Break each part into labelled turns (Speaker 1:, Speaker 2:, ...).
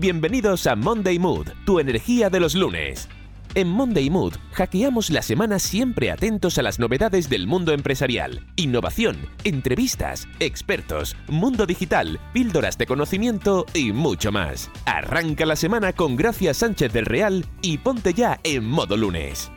Speaker 1: Bienvenidos a Monday Mood, tu energía de los lunes. En Monday Mood hackeamos la semana siempre atentos a las novedades del mundo empresarial, innovación, entrevistas, expertos, mundo digital, píldoras de conocimiento y mucho más. Arranca la semana con Gracia Sánchez del Real y ponte ya en modo lunes.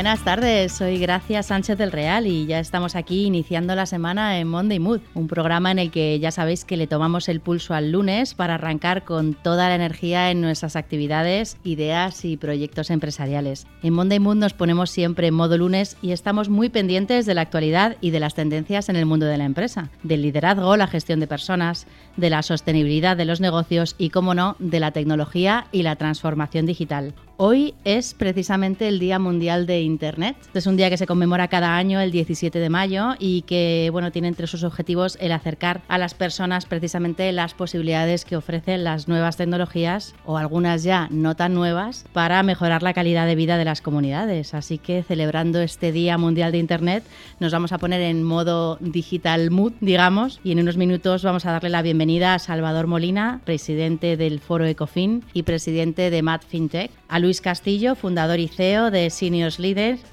Speaker 2: Buenas tardes. Soy Gracia Sánchez del Real y ya estamos aquí iniciando la semana en Monday Mood, un programa en el que ya sabéis que le tomamos el pulso al lunes para arrancar con toda la energía en nuestras actividades, ideas y proyectos empresariales. En Monday Mood nos ponemos siempre en modo lunes y estamos muy pendientes de la actualidad y de las tendencias en el mundo de la empresa, del liderazgo, la gestión de personas, de la sostenibilidad de los negocios y, como no, de la tecnología y la transformación digital. Hoy es precisamente el Día Mundial de Internet. Es un día que se conmemora cada año el 17 de mayo y que bueno, tiene entre sus objetivos el acercar a las personas precisamente las posibilidades que ofrecen las nuevas tecnologías o algunas ya no tan nuevas para mejorar la calidad de vida de las comunidades. Así que celebrando este Día Mundial de Internet nos vamos a poner en modo digital mood, digamos, y en unos minutos vamos a darle la bienvenida a Salvador Molina, presidente del Foro Ecofin y presidente de Mad FinTech, a Luis Castillo, fundador y CEO de Seniors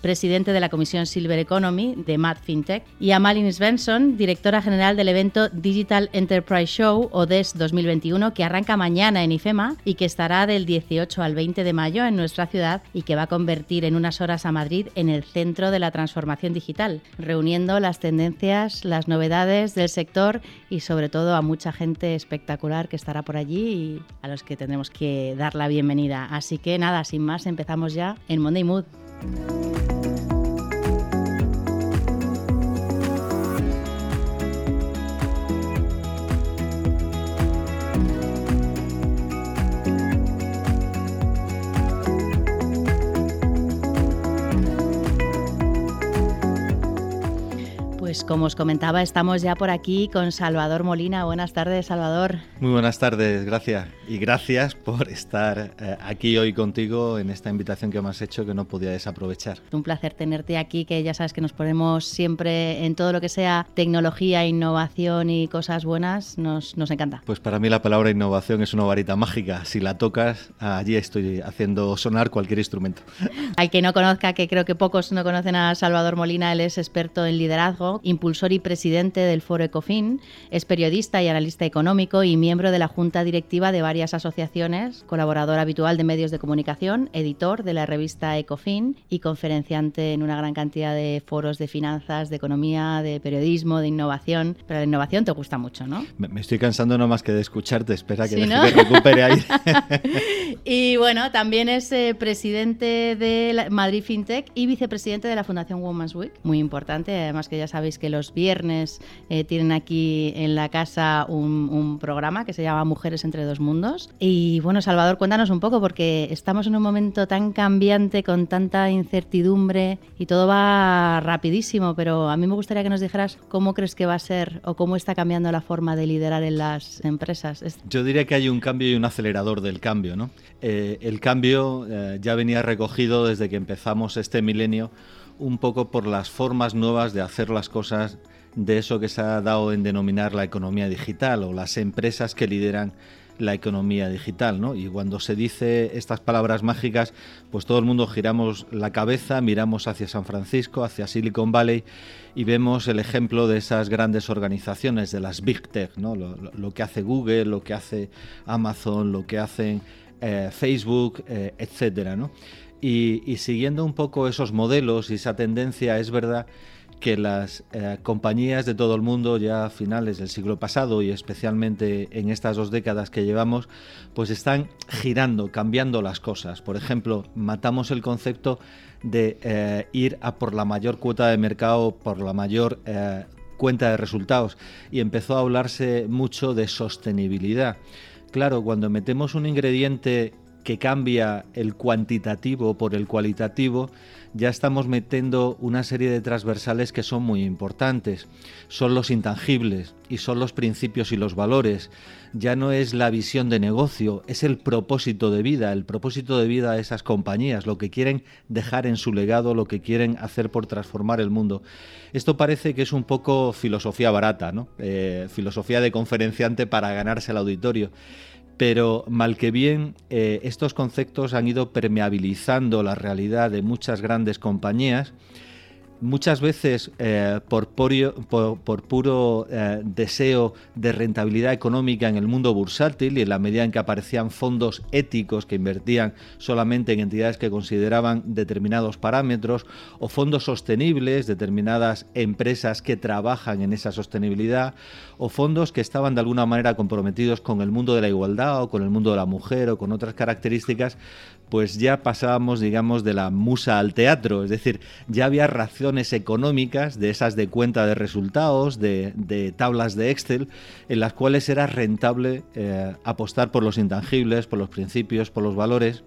Speaker 2: Presidente de la Comisión Silver Economy de Mad FinTech, y a Malin Svensson, directora general del evento Digital Enterprise Show o DES 2021, que arranca mañana en IFEMA y que estará del 18 al 20 de mayo en nuestra ciudad y que va a convertir en unas horas a Madrid en el centro de la transformación digital, reuniendo las tendencias, las novedades del sector y sobre todo a mucha gente espectacular que estará por allí y a los que tendremos que dar la bienvenida. Así que nada, sin más, empezamos ya en Monday Mood. Pues como os comentaba, estamos ya por aquí con Salvador Molina. Buenas tardes, Salvador.
Speaker 3: Muy buenas tardes, gracias. Y gracias por estar eh, aquí hoy contigo en esta invitación que me has hecho que no podía desaprovechar.
Speaker 2: Un placer tenerte aquí, que ya sabes que nos ponemos siempre en todo lo que sea tecnología, innovación y cosas buenas, nos, nos encanta.
Speaker 3: Pues para mí la palabra innovación es una varita mágica. Si la tocas, allí estoy haciendo sonar cualquier instrumento.
Speaker 2: Al que no conozca, que creo que pocos no conocen a Salvador Molina, él es experto en liderazgo impulsor y presidente del Foro Ecofin, es periodista y analista económico y miembro de la junta directiva de varias asociaciones, colaborador habitual de medios de comunicación, editor de la revista Ecofin y conferenciante en una gran cantidad de foros de finanzas, de economía, de periodismo, de innovación. Pero la innovación te gusta mucho, ¿no?
Speaker 3: Me, estoy cansando no más que de escucharte, espera que, recupere ahí.
Speaker 2: y bueno, también es eh, presidente de Madrid FinTech y vicepresidente de la Fundación Women's Week, muy importante, además que ya sabes que los viernes eh, tienen aquí en la casa un, programa que se llama Mujeres entre dos mundos. Y bueno, Salvador, cuéntanos un poco, porque estamos en un momento tan cambiante, con tanta incertidumbre y todo va rapidísimo, pero a mí me gustaría que nos dijeras cómo crees que va a ser o cómo está cambiando la forma de liderar en las empresas.
Speaker 3: Yo diría que hay un cambio y un acelerador del cambio. ¿no? Eh, el cambio eh, ya venía recogido desde que empezamos este milenio un poco por las formas nuevas de hacer las cosas de eso que se ha dado en denominar la economía digital o las empresas que lideran la economía digital, ¿no? Y cuando se dice estas palabras mágicas, pues todo el mundo giramos la cabeza, miramos hacia San Francisco, hacia Silicon Valley y vemos el ejemplo de esas grandes organizaciones, de las Big Tech, ¿no? Lo, que hace Google, lo que hace Amazon, lo que hacen eh, Facebook, eh, etcétera, ¿no? Y, siguiendo un poco esos modelos y esa tendencia, es verdad que las eh, compañías de todo el mundo ya a finales del siglo pasado y especialmente en estas dos décadas que llevamos, pues están girando, cambiando las cosas. Por ejemplo, matamos el concepto de eh, ir a por la mayor cuota de mercado, por la mayor eh, cuenta de resultados y empezó a hablarse mucho de sostenibilidad. Claro, cuando metemos un ingrediente que cambia el cuantitativo por el cualitativo, ya estamos metiendo una serie de transversales que son muy importantes. Son los intangibles y son los principios y los valores. Ya no es la visión de negocio, es el propósito de vida, el propósito de vida de esas compañías, lo que quieren dejar en su legado, lo que quieren hacer por transformar el mundo. Esto parece que es un poco filosofía barata, ¿no? Eh, filosofía de conferenciante para ganarse el auditorio pero mal que bien eh, estos conceptos han ido permeabilizando la realidad de muchas grandes compañías muchas veces eh, por, puro eh, deseo de rentabilidad económica en el mundo bursátil y en la medida en que aparecían fondos éticos que invertían solamente en entidades que consideraban determinados parámetros o fondos sostenibles, determinadas empresas que trabajan en esa sostenibilidad o fondos que estaban de alguna manera comprometidos con el mundo de la igualdad o con el mundo de la mujer o con otras características, pues ya pasábamos, digamos, de la musa al teatro, es decir, ya había razones económicas, de esas de cuenta de resultados, de, tablas de Excel, en las cuales era rentable eh, apostar por los intangibles, por los principios, por los valores.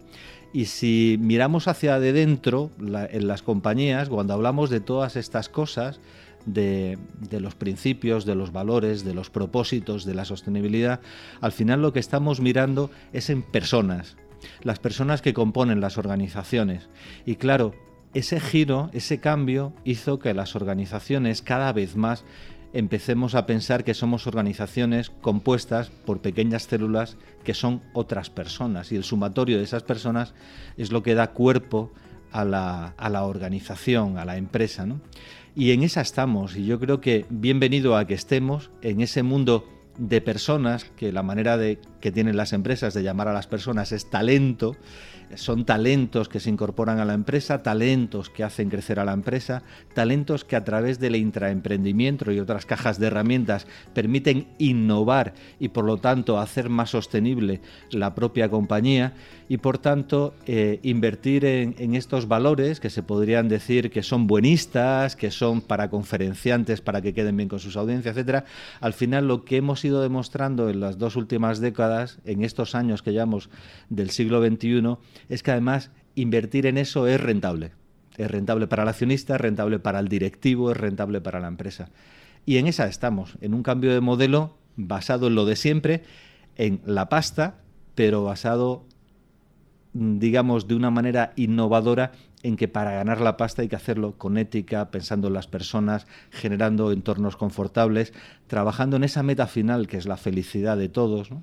Speaker 3: Y si miramos hacia de dentro, en las compañías, cuando hablamos de todas estas cosas, de, los principios, de los valores, de los propósitos, de la sostenibilidad, al final lo que estamos mirando es en personas, las personas que componen las organizaciones. Y claro, ese giro, ese cambio hizo que las organizaciones cada vez más empecemos a pensar que somos organizaciones compuestas por pequeñas células que son otras personas y el sumatorio de esas personas es lo que da cuerpo a la, organización, a la empresa. Y en esa estamos y yo creo que bienvenido a que estemos en ese mundo de personas, que la manera de, que tienen las empresas de llamar a las personas es talento, son talentos que se incorporan a la empresa, talentos que hacen crecer a la empresa, talentos que a través del intraemprendimiento y otras cajas de herramientas permiten innovar y por lo tanto hacer más sostenible la propia compañía y por tanto eh, invertir en, estos valores que se podrían decir que son buenistas, que son para conferenciantes para que queden bien con sus audiencias, etcétera. Al final lo que hemos ido demostrando en las dos últimas décadas, en estos años que llevamos del siglo XXI, es que además invertir en eso es rentable. Es rentable para el accionista, es rentable para el directivo, es rentable para la empresa. Y en esa estamos, en un cambio de modelo basado en lo de siempre, en la pasta, pero basado Mm, digamos, de una manera innovadora en que para ganar la pasta hay que hacerlo con ética, pensando en las personas, generando entornos confortables, trabajando en esa meta final que es la felicidad de todos. ¿no?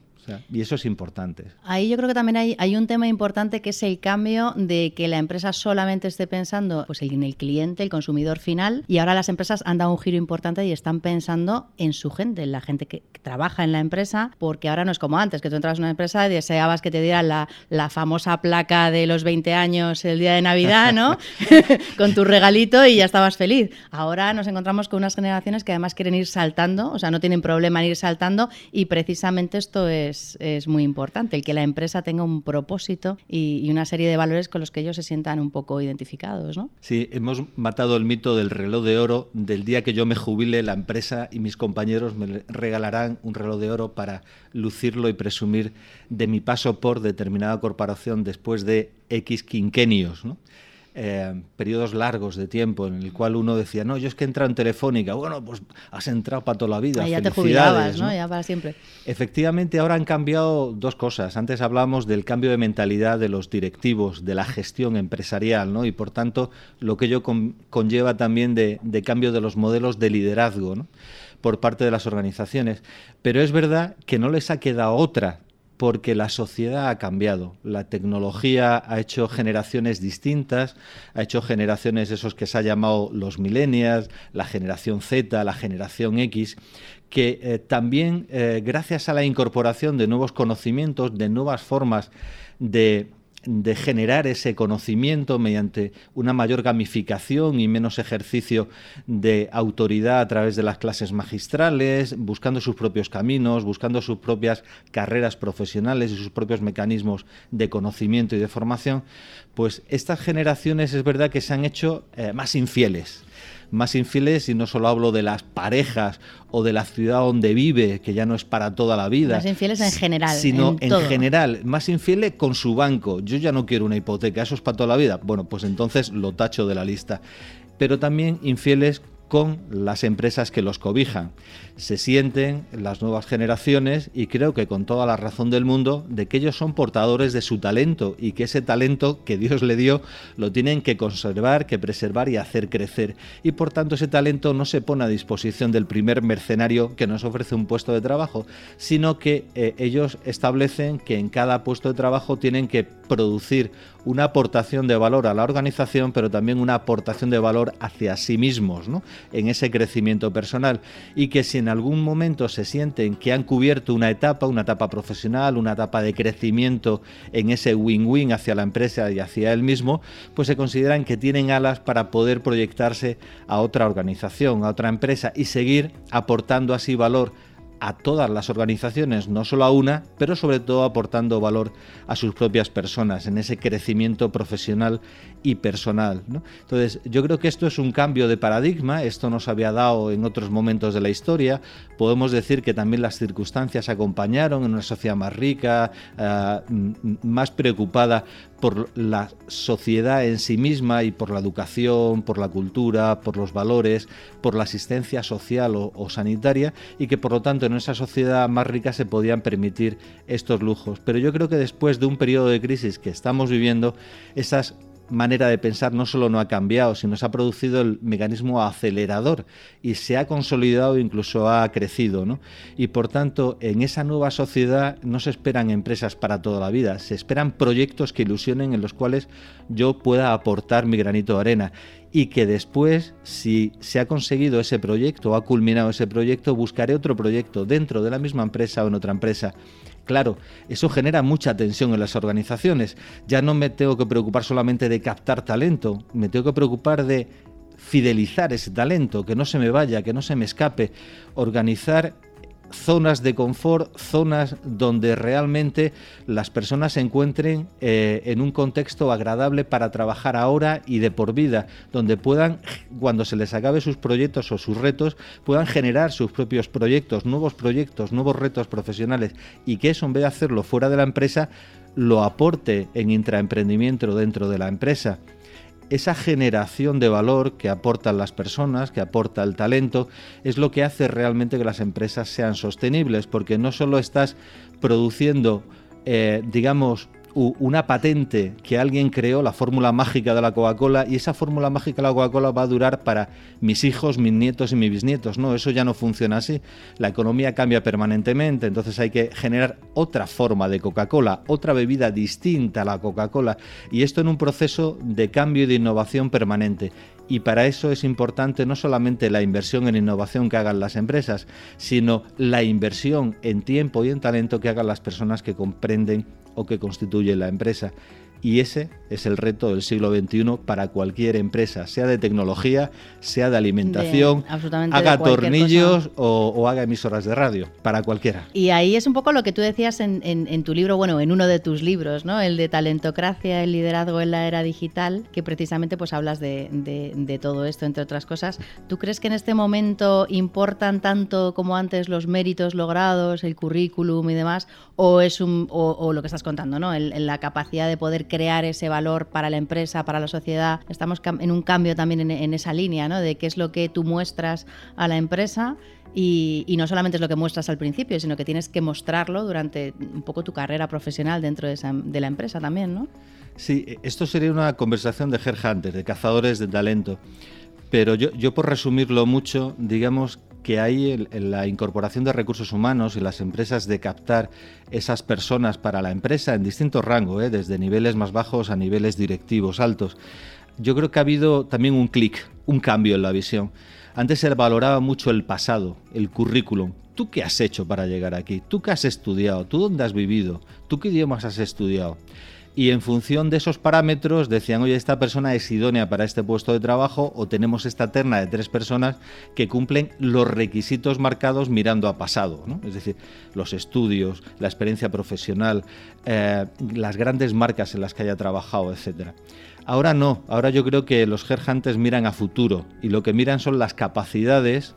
Speaker 3: Y eso es importante.
Speaker 2: Ahí yo creo que también hay, hay, un tema importante que es el cambio de que la empresa solamente esté pensando pues, en el cliente, el consumidor final, y ahora las empresas han dado un giro importante y están pensando en su gente, en la gente que, trabaja en la empresa, porque ahora no es como antes, que tú entras en una empresa y deseabas que te dieran la, la famosa placa de los 20 años el día de Navidad, ¿no? con tu regalito y ya estabas feliz. Ahora nos encontramos con unas generaciones que además quieren ir saltando, o sea, no tienen problema en ir saltando y precisamente esto es es, muy importante, el que la empresa tenga un propósito y, una serie de valores con los que ellos se sientan un poco identificados. ¿no?
Speaker 3: Sí, hemos matado el mito del reloj de oro. Del día que yo me jubile, la empresa y mis compañeros me regalarán un reloj de oro para lucirlo y presumir de mi paso por determinada corporación después de X quinquenios. ¿no? Eh, periodos largos de tiempo en el cual uno decía, no, yo es que he entrado en Telefónica, bueno, pues has entrado para toda la vida.
Speaker 2: ya te jubilabas, ¿no? Ya para siempre.
Speaker 3: Efectivamente, ahora han cambiado dos cosas. Antes hablábamos del cambio de mentalidad de los directivos, de la gestión empresarial, ¿no? Y por tanto, lo que ello conlleva también de, de, cambio de los modelos de liderazgo, ¿no? por parte de las organizaciones. Pero es verdad que no les ha quedado otra porque la sociedad ha cambiado. La tecnología ha hecho generaciones distintas, ha hecho generaciones esos que se ha llamado los millennials, la generación Z, la generación X, que eh, también eh, gracias a la incorporación de nuevos conocimientos, de nuevas formas de de generar ese conocimiento mediante una mayor gamificación y menos ejercicio de autoridad a través de las clases magistrales, buscando sus propios caminos, buscando sus propias carreras profesionales y sus propios mecanismos de conocimiento y de formación, pues estas generaciones es verdad que se han hecho eh, más infieles Más infieles, y no solo hablo de las parejas o de la ciudad donde vive, que ya no es para toda la vida.
Speaker 2: Más infieles en general.
Speaker 3: Sino en, general, más infieles con su banco. Yo ya no quiero una hipoteca, eso es para toda la vida. Bueno, pues entonces lo tacho de la lista. Pero también infieles con las empresas que los cobijan. Se sienten las nuevas generaciones y creo que con toda la razón del mundo de que ellos son portadores de su talento y que ese talento que Dios le dio lo tienen que conservar, que preservar y hacer crecer. Y por tanto ese talento no se pone a disposición del primer mercenario que nos ofrece un puesto de trabajo, sino que eh, ellos establecen que en cada puesto de trabajo tienen que producir una aportación de valor a la organización, pero también una aportación de valor hacia sí mismos, ¿no? en ese crecimiento personal. Y que en algún momento se sienten que han cubierto una etapa, una etapa profesional, una etapa de crecimiento en ese win-win hacia la empresa y hacia él mismo, pues se consideran que tienen alas para poder proyectarse a otra organización, a otra empresa y seguir aportando así valor a todas las organizaciones, no solo a una, pero sobre todo aportando valor a sus propias personas en ese crecimiento profesional y personal. Entonces, yo creo que esto es un cambio de paradigma, esto nos había dado en otros momentos de la historia, podemos decir que también las circunstancias acompañaron en una sociedad más rica, eh, más preocupada por la sociedad en sí misma y por la educación, por la cultura, por los valores, por la asistencia social o, sanitaria y que por lo tanto en esa sociedad más rica se podían permitir estos lujos. Pero yo creo que después de un periodo de crisis que estamos viviendo, esas manera de pensar no solo no ha cambiado, sino se ha producido el mecanismo acelerador y se ha consolidado incluso ha crecido. ¿no? Y por tanto, en esa nueva sociedad no se esperan empresas para toda la vida, se esperan proyectos que ilusionen en los cuales yo pueda aportar mi granito de arena y que después, si se ha conseguido ese proyecto o ha culminado ese proyecto, buscaré otro proyecto dentro de la misma empresa o en otra empresa. Claro, eso genera mucha tensión en las organizaciones. Ya no me tengo que preocupar solamente de captar talento, me tengo que preocupar de fidelizar ese talento, que no se me vaya, que no se me escape, organizar zonas de confort, zonas donde realmente las personas se encuentren eh, en un contexto agradable para trabajar ahora y de por vida, donde puedan, cuando se les acabe sus proyectos o sus retos, puedan generar sus propios proyectos, nuevos proyectos, nuevos retos profesionales y que eso en vez de hacerlo fuera de la empresa, lo aporte en intraemprendimiento dentro de la empresa esa generación de valor que aportan las personas, que aporta el talento, es lo que hace realmente que las empresas sean sostenibles, porque no solo estás produciendo, eh, digamos, una patente que alguien creó, la fórmula mágica de la Coca-Cola, y esa fórmula mágica de la Coca-Cola va a durar para mis hijos, mis nietos y mis bisnietos. No, eso ya no funciona así. La economía cambia permanentemente, entonces hay que generar otra forma de Coca-Cola, otra bebida distinta a la Coca-Cola, y esto en un proceso de cambio y de innovación permanente. Y para eso es importante no solamente la inversión en innovación que hagan las empresas, sino la inversión en tiempo y en talento que hagan las personas que comprenden o que constituye la empresa. Y ese es el reto del siglo XXI para cualquier empresa, sea de tecnología, sea de alimentación, haga tornillos o, haga emisoras de radio, para cualquiera.
Speaker 2: Y ahí es un poco lo que tú decías en, tu libro, bueno, en uno de tus libros, ¿no? El de Talentocracia, el liderazgo en la era digital, que precisamente pues hablas de, de todo esto, entre otras cosas. ¿Tú crees que en este momento importan tanto como antes los méritos logrados, el currículum y demás? ¿O es un, o, lo que estás contando, ¿no? En, la capacidad de poder crear ese valor para la empresa, para la sociedad. Estamos en un cambio también en, esa línea, ¿no? De qué es lo que tú muestras a la empresa y, no solamente es lo que muestras al principio, sino que tienes que mostrarlo durante un poco tu carrera profesional dentro de, la empresa también, ¿no?
Speaker 3: Sí, esto sería una conversación de headhunters, de cazadores de talento. Pero yo, yo por resumirlo mucho, digamos que hay en la incorporación de recursos humanos y las empresas de captar esas personas para la empresa en distintos rangos, ¿eh? desde niveles más bajos a niveles directivos altos. Yo creo que ha habido también un clic, un cambio en la visión. Antes se valoraba mucho el pasado, el currículum. ¿Tú qué has hecho para llegar aquí? ¿Tú qué has estudiado? ¿Tú dónde has vivido? ¿Tú qué idiomas has estudiado? Y en función de esos parámetros decían, oye, esta persona es idónea para este puesto de trabajo o tenemos esta terna de tres personas que cumplen los requisitos marcados mirando a pasado, es decir, los estudios, la experiencia profesional, eh, las grandes marcas en las que haya trabajado, etcétera. Ahora no, ahora yo creo que los headhunters miran a futuro y lo que miran son las capacidades,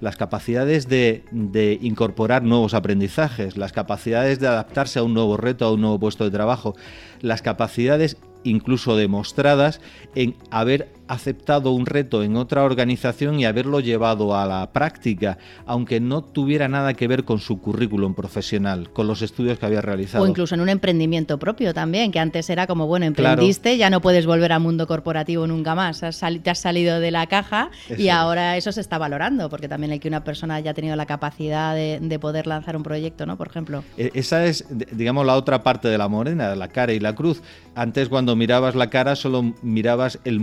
Speaker 3: las capacidades de, de, incorporar nuevos aprendizajes, las capacidades de adaptarse a un nuevo reto, a un nuevo puesto de trabajo, las capacidades incluso demostradas en haber aceptado un reto en otra organización y haberlo llevado a la práctica, aunque no tuviera nada que ver con su currículum profesional, con los estudios que había realizado.
Speaker 2: O incluso en un emprendimiento propio también, que antes era como, bueno, emprendiste, ya no puedes volver al mundo corporativo nunca más, has te has salido de la caja y ahora eso se está valorando, porque también hay que una persona haya tenido la capacidad de, poder lanzar un proyecto, ¿no? Por ejemplo.
Speaker 3: E, esa es, digamos, la otra parte de la morena, la cara y la cruz. Antes cuando mirabas la cara solo mirabas el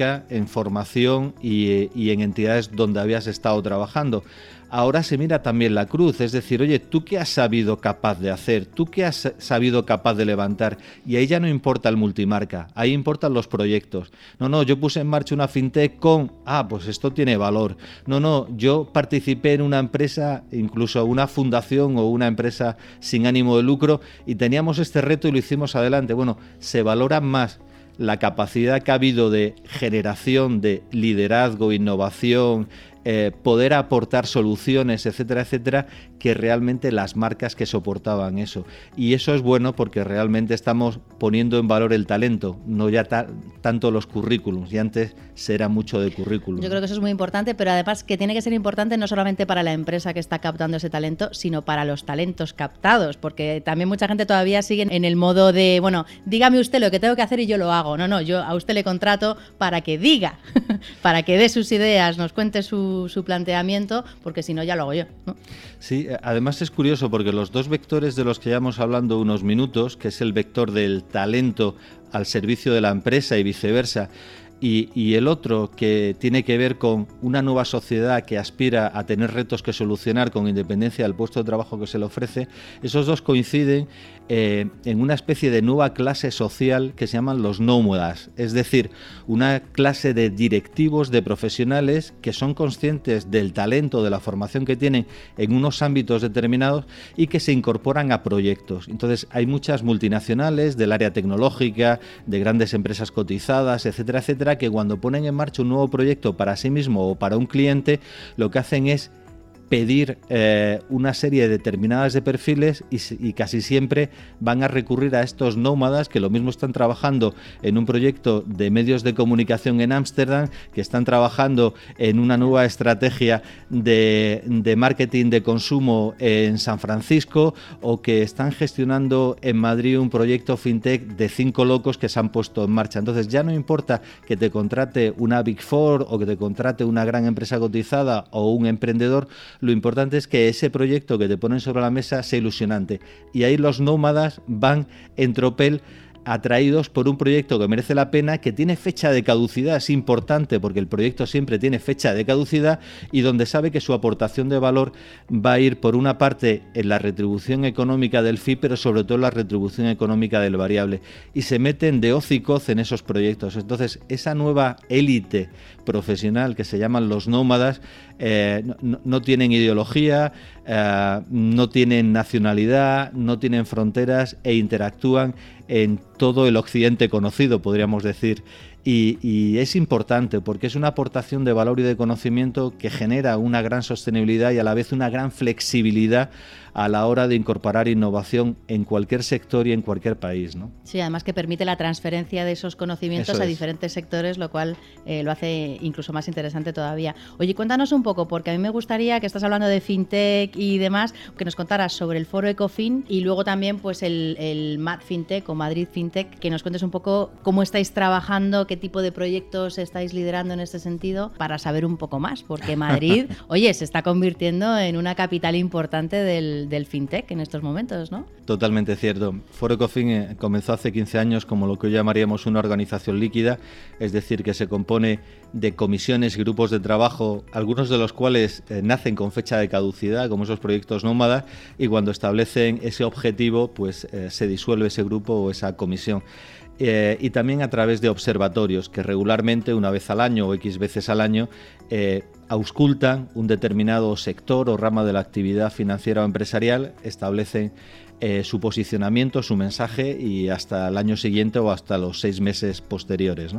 Speaker 3: en formación y, y en entidades donde habías estado trabajando ahora se mira también la cruz, es decir, oye, ¿tú qué has sabido capaz de hacer? ¿Tú qué has sabido capaz de levantar? Y ahí ya no importa el multimarca, ahí importan los proyectos. No, no, yo puse en marcha una fintech con, ah, pues esto tiene valor. No, no, yo participé en una empresa, incluso una fundación o una empresa sin ánimo de lucro y teníamos este reto y lo hicimos adelante. Bueno, se valora más la capacidad que ha habido de generación de liderazgo, innovación, eh, poder aportar soluciones, etcétera, etcétera, que realmente las marcas que soportaban eso. Y eso es bueno porque realmente estamos poniendo en valor el talento, no ya tanto los currículums. Y antes será mucho de currículum.
Speaker 2: Yo creo que eso es muy importante, pero además que tiene que ser importante no solamente para la empresa que está captando ese talento, sino para los talentos captados, porque también mucha gente todavía sigue en el modo de, bueno, dígame usted lo que tengo que hacer y yo lo hago. No, no, yo a usted le contrato para que diga, para que dé sus ideas, nos cuente su su, planteamiento, porque si no ya lo hago yo.
Speaker 3: Sí, además es curioso porque los dos vectores de los que llevamos hablando unos minutos, que es el vector del talento al servicio de la empresa y viceversa, y, el otro que tiene que ver con una nueva sociedad que aspira a tener retos que solucionar con independencia del puesto de trabajo que se le ofrece, esos dos coinciden eh, en una especie de nueva clase social que se llaman los nómadas, es decir, una clase de directivos, de profesionales que son conscientes del talento, de la formación que tienen en unos ámbitos determinados y que se incorporan a proyectos. Entonces hay muchas multinacionales del área tecnológica, de grandes empresas cotizadas, etcétera, etcétera, que cuando ponen en marcha un nuevo proyecto para sí mismo o para un cliente, lo que hacen es pedir eh, una serie determinadas de perfiles y, casi siempre van a recurrir a estos nómadas que lo mismo están trabajando en un proyecto de medios de comunicación en Ámsterdam, que están trabajando en una nueva estrategia de, de, marketing de consumo en San Francisco o que están gestionando en Madrid un proyecto fintech de cinco locos que se han puesto en marcha. Entonces ya no importa que te contrate una Big Four o que te contrate una gran empresa cotizada o un emprendedor, lo importante es que ese proyecto que te ponen sobre la mesa sea ilusionante. Y ahí los nómadas van en tropel atraídos por un proyecto que merece la pena, que tiene fecha de caducidad, es importante porque el proyecto siempre tiene fecha de caducidad y donde sabe que su aportación de valor va a ir por una parte en la retribución económica del FI, pero sobre todo en la retribución económica del variable. Y se meten de hocicoz en esos proyectos. Entonces, esa nueva élite profesional que se llaman los nómadas, eh, no, tienen ideología, eh, no tienen nacionalidad, no tienen fronteras e interactúan en todo el occidente conocido, podríamos decir. Y, es importante porque es una aportación de valor y de conocimiento que genera una gran sostenibilidad y a la vez una gran flexibilidad a la hora de incorporar innovación en cualquier sector y en cualquier país. ¿no?
Speaker 2: Sí, además que permite la transferencia de esos conocimientos a diferentes sectores, lo cual eh, lo hace incluso más interesante todavía. Oye, cuéntanos un poco, porque a mí me gustaría que estás hablando de fintech y demás, que nos contaras sobre el foro Ecofin y luego también pues el, el MAD Fintech o Madrid Fintech, que nos cuentes un poco cómo estáis trabajando, qué tipo de proyectos estáis liderando en este sentido, para saber un poco más, porque Madrid, oye, se está convirtiendo en una capital importante del, del, fintech en estos momentos, ¿no?
Speaker 3: Totalmente cierto. Foro Ecofin eh, comenzó hace 15 años como lo que hoy llamaríamos una organización líquida, es decir, que se compone de comisiones y grupos de trabajo, algunos de los cuales eh, nacen con fecha de caducidad, como esos proyectos nómadas, y cuando establecen ese objetivo, pues eh, se disuelve ese grupo o esa comisión. Y también a través de observatorios que regularmente, una vez al año o X veces al año, auscultan un determinado sector o rama de la actividad financiera o empresarial, establecen eh, su posicionamiento, su mensaje y hasta el año siguiente o hasta los seis meses posteriores.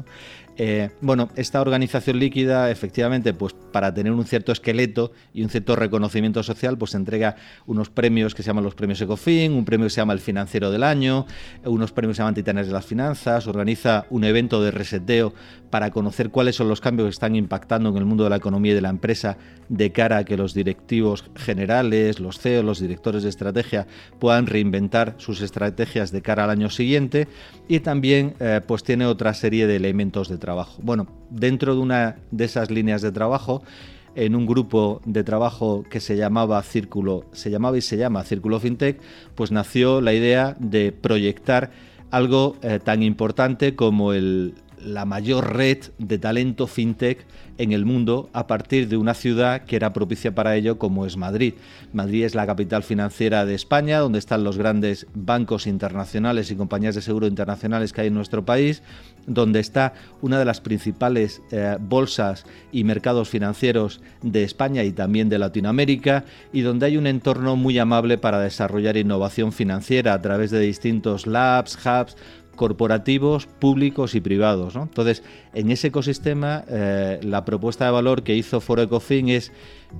Speaker 3: Eh, bueno, esta organización líquida, efectivamente, pues para tener un cierto esqueleto y un cierto reconocimiento social, pues entrega unos premios que se llaman los premios Ecofin, un premio que se llama el Financiero del Año, unos premios que se llaman Titanes de las Finanzas, organiza un evento de reseteo para conocer cuáles son los cambios que están impactando en el mundo de la economía y de la empresa de cara a que los directivos generales, los CEOs, los directores de estrategia puedan reinventar sus estrategias de cara al año siguiente. Y también eh, pues tiene otra serie de elementos de trabajo. Bueno, dentro de una de esas líneas de trabajo, en un grupo de trabajo que se llamaba Círculo, se llamaba y se llama Círculo FinTech, pues nació la idea de proyectar algo eh, tan importante como el, la mayor red de talento fintech en el mundo a partir de una ciudad que era propicia para ello como es Madrid. Madrid es la capital financiera de España, donde están los grandes bancos internacionales y compañías de seguro internacionales que hay en nuestro país, donde está una de las principales eh, bolsas y mercados financieros de España y también de Latinoamérica, y donde hay un entorno muy amable para desarrollar innovación financiera a través de distintos labs, hubs, corporativos, públicos y privados. Entonces, en ese ecosistema, eh, la propuesta de valor que hizo Foro Ecofin es,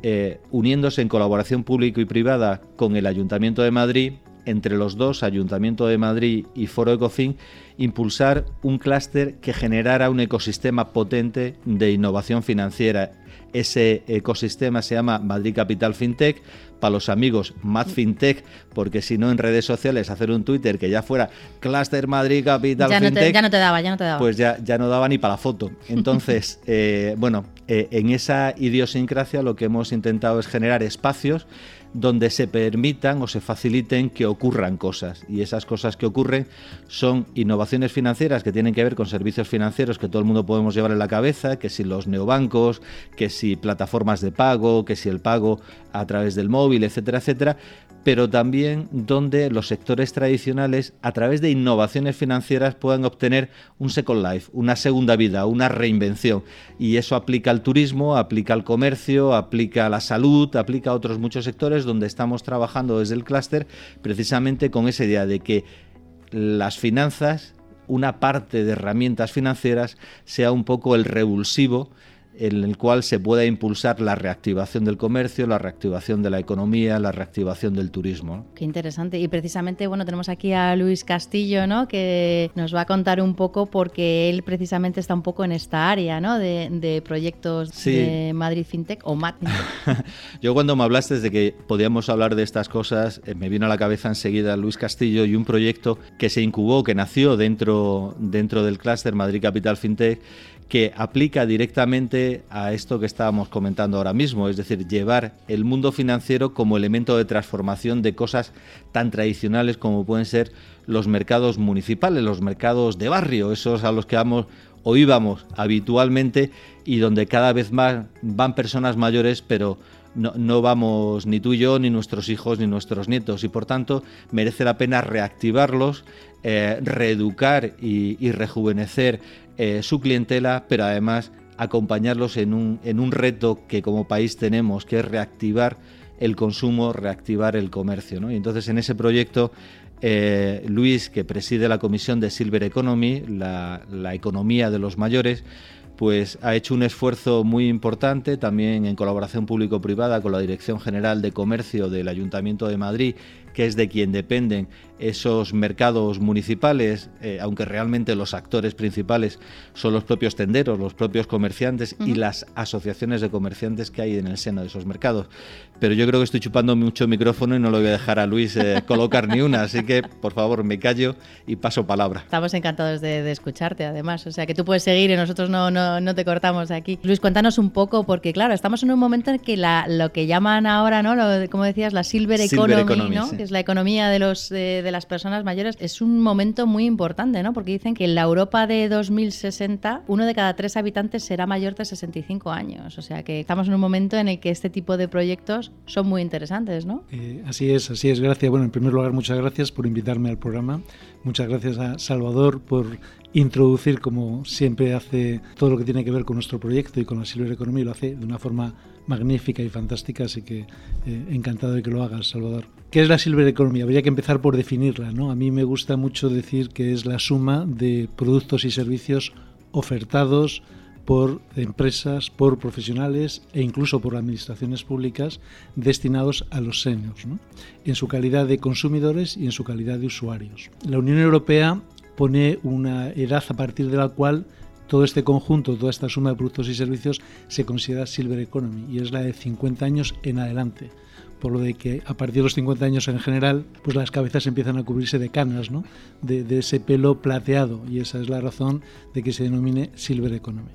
Speaker 3: eh, uniéndose en colaboración público y privada con el Ayuntamiento de Madrid, entre los dos, Ayuntamiento de Madrid y Foro Ecofin, impulsar un clúster que generara un ecosistema potente de innovación financiera. Ese ecosistema se llama Madrid Capital FinTech, para los amigos Mad FinTech, porque si no en redes sociales hacer un Twitter que ya fuera Cluster Madrid Capital
Speaker 2: ya
Speaker 3: FinTech,
Speaker 2: ya no te daba, ya no te daba.
Speaker 3: Pues ya, ya no daba ni para la foto. Entonces, eh, bueno, eh, en esa idiosincrasia lo que hemos intentado es generar espacios donde se permitan o se faciliten que ocurran cosas. Y esas cosas que ocurren son innovaciones financieras que tienen que ver con servicios financieros que todo el mundo podemos llevar en la cabeza, que si los neobancos, que si plataformas de pago, que si el pago a través del móvil, etcétera, etcétera, pero también donde los sectores tradicionales, a través de innovaciones financieras, puedan obtener un second life, una segunda vida, una reinvención. Y eso aplica al turismo, aplica al comercio, aplica a la salud, aplica a otros muchos sectores donde estamos trabajando desde el clúster precisamente con esa idea de que las finanzas, una parte de herramientas financieras, sea un poco el revulsivo en el cual se pueda impulsar la reactivación del comercio, la reactivación de la economía, la reactivación del turismo.
Speaker 2: Qué interesante. Y precisamente, bueno, tenemos aquí a Luis Castillo, ¿no? Que nos va a contar un poco porque él precisamente está un poco en esta área, ¿no? De, proyectos de Madrid FinTech o MAT.
Speaker 3: Yo cuando me hablaste de que podíamos hablar de estas cosas, eh, me vino a la cabeza enseguida Luis Castillo y un proyecto que se incubó, que nació dentro, dentro del clúster Madrid Capital FinTech que aplica directamente a esto que estábamos comentando ahora mismo, es decir, llevar el mundo financiero como elemento de transformación de cosas tan tradicionales como pueden ser los mercados municipales, los mercados de barrio, esos a los que vamos o íbamos habitualmente y donde cada vez más van personas mayores, pero no, vamos ni tú y yo, ni nuestros hijos, ni nuestros nietos, y por tanto merece la pena reactivarlos, eh, reeducar y rejuvenecer eh, su clientela, pero además acompañarlos en un, en un reto que como país tenemos, que es reactivar el consumo, reactivar el comercio. ¿no? Y entonces en ese proyecto, eh, Luis, que preside la comisión de Silver Economy, la, la economía de los mayores, pues ha hecho un esfuerzo muy importante, también en colaboración público-privada con la Dirección General de Comercio del Ayuntamiento de Madrid que es de quien dependen esos mercados municipales, eh, aunque realmente los actores principales son los propios tenderos, los propios comerciantes y las asociaciones de comerciantes que hay en el seno de esos mercados. Pero yo creo que estoy chupando mucho micrófono y no lo voy a dejar a Luis eh, colocar ni una, así que por favor me callo y paso palabra.
Speaker 2: Estamos encantados de, escucharte además, o sea que tú puedes seguir y nosotros no, no, te cortamos aquí. Luis, cuéntanos un poco, porque claro, estamos en un momento en que la, lo que llaman ahora, ¿no? Lo, como decías, la Silver Economy, ¿no? es la economía de, los, de, las personas mayores, es un momento muy importante, ¿no? Porque dicen que en la Europa de 2060, uno de cada tres habitantes será mayor de 65 años. O sea que estamos en un momento en el que este tipo de proyectos son muy interesantes, ¿no?
Speaker 4: Eh, así es, así es. Gracias. Bueno, en primer lugar, muchas gracias por invitarme al programa. Muchas gracias a Salvador por introducir, como siempre hace, todo lo que tiene que ver con nuestro proyecto y con la Silver Economy, lo hace de una forma magnífica y fantástica, así que eh, encantado de que lo hagas, Salvador. ¿Qué es la Silver Economy? Habría que empezar por definirla. ¿no? A mí me gusta mucho decir que es la suma de productos y servicios ofertados por empresas, por profesionales e incluso por administraciones públicas destinados a los seniors, en su calidad de consumidores y en su calidad de usuarios. La Unión Europea pone una edad a partir de la cual todo este conjunto, toda esta suma de productos y servicios se considera Silver Economy y es la de 50 años en adelante. Por lo de que a partir de los 50 años en general, pues las cabezas empiezan a cubrirse de canas, ¿no? de, ese pelo plateado y esa es la razón de que se denomine Silver Economy.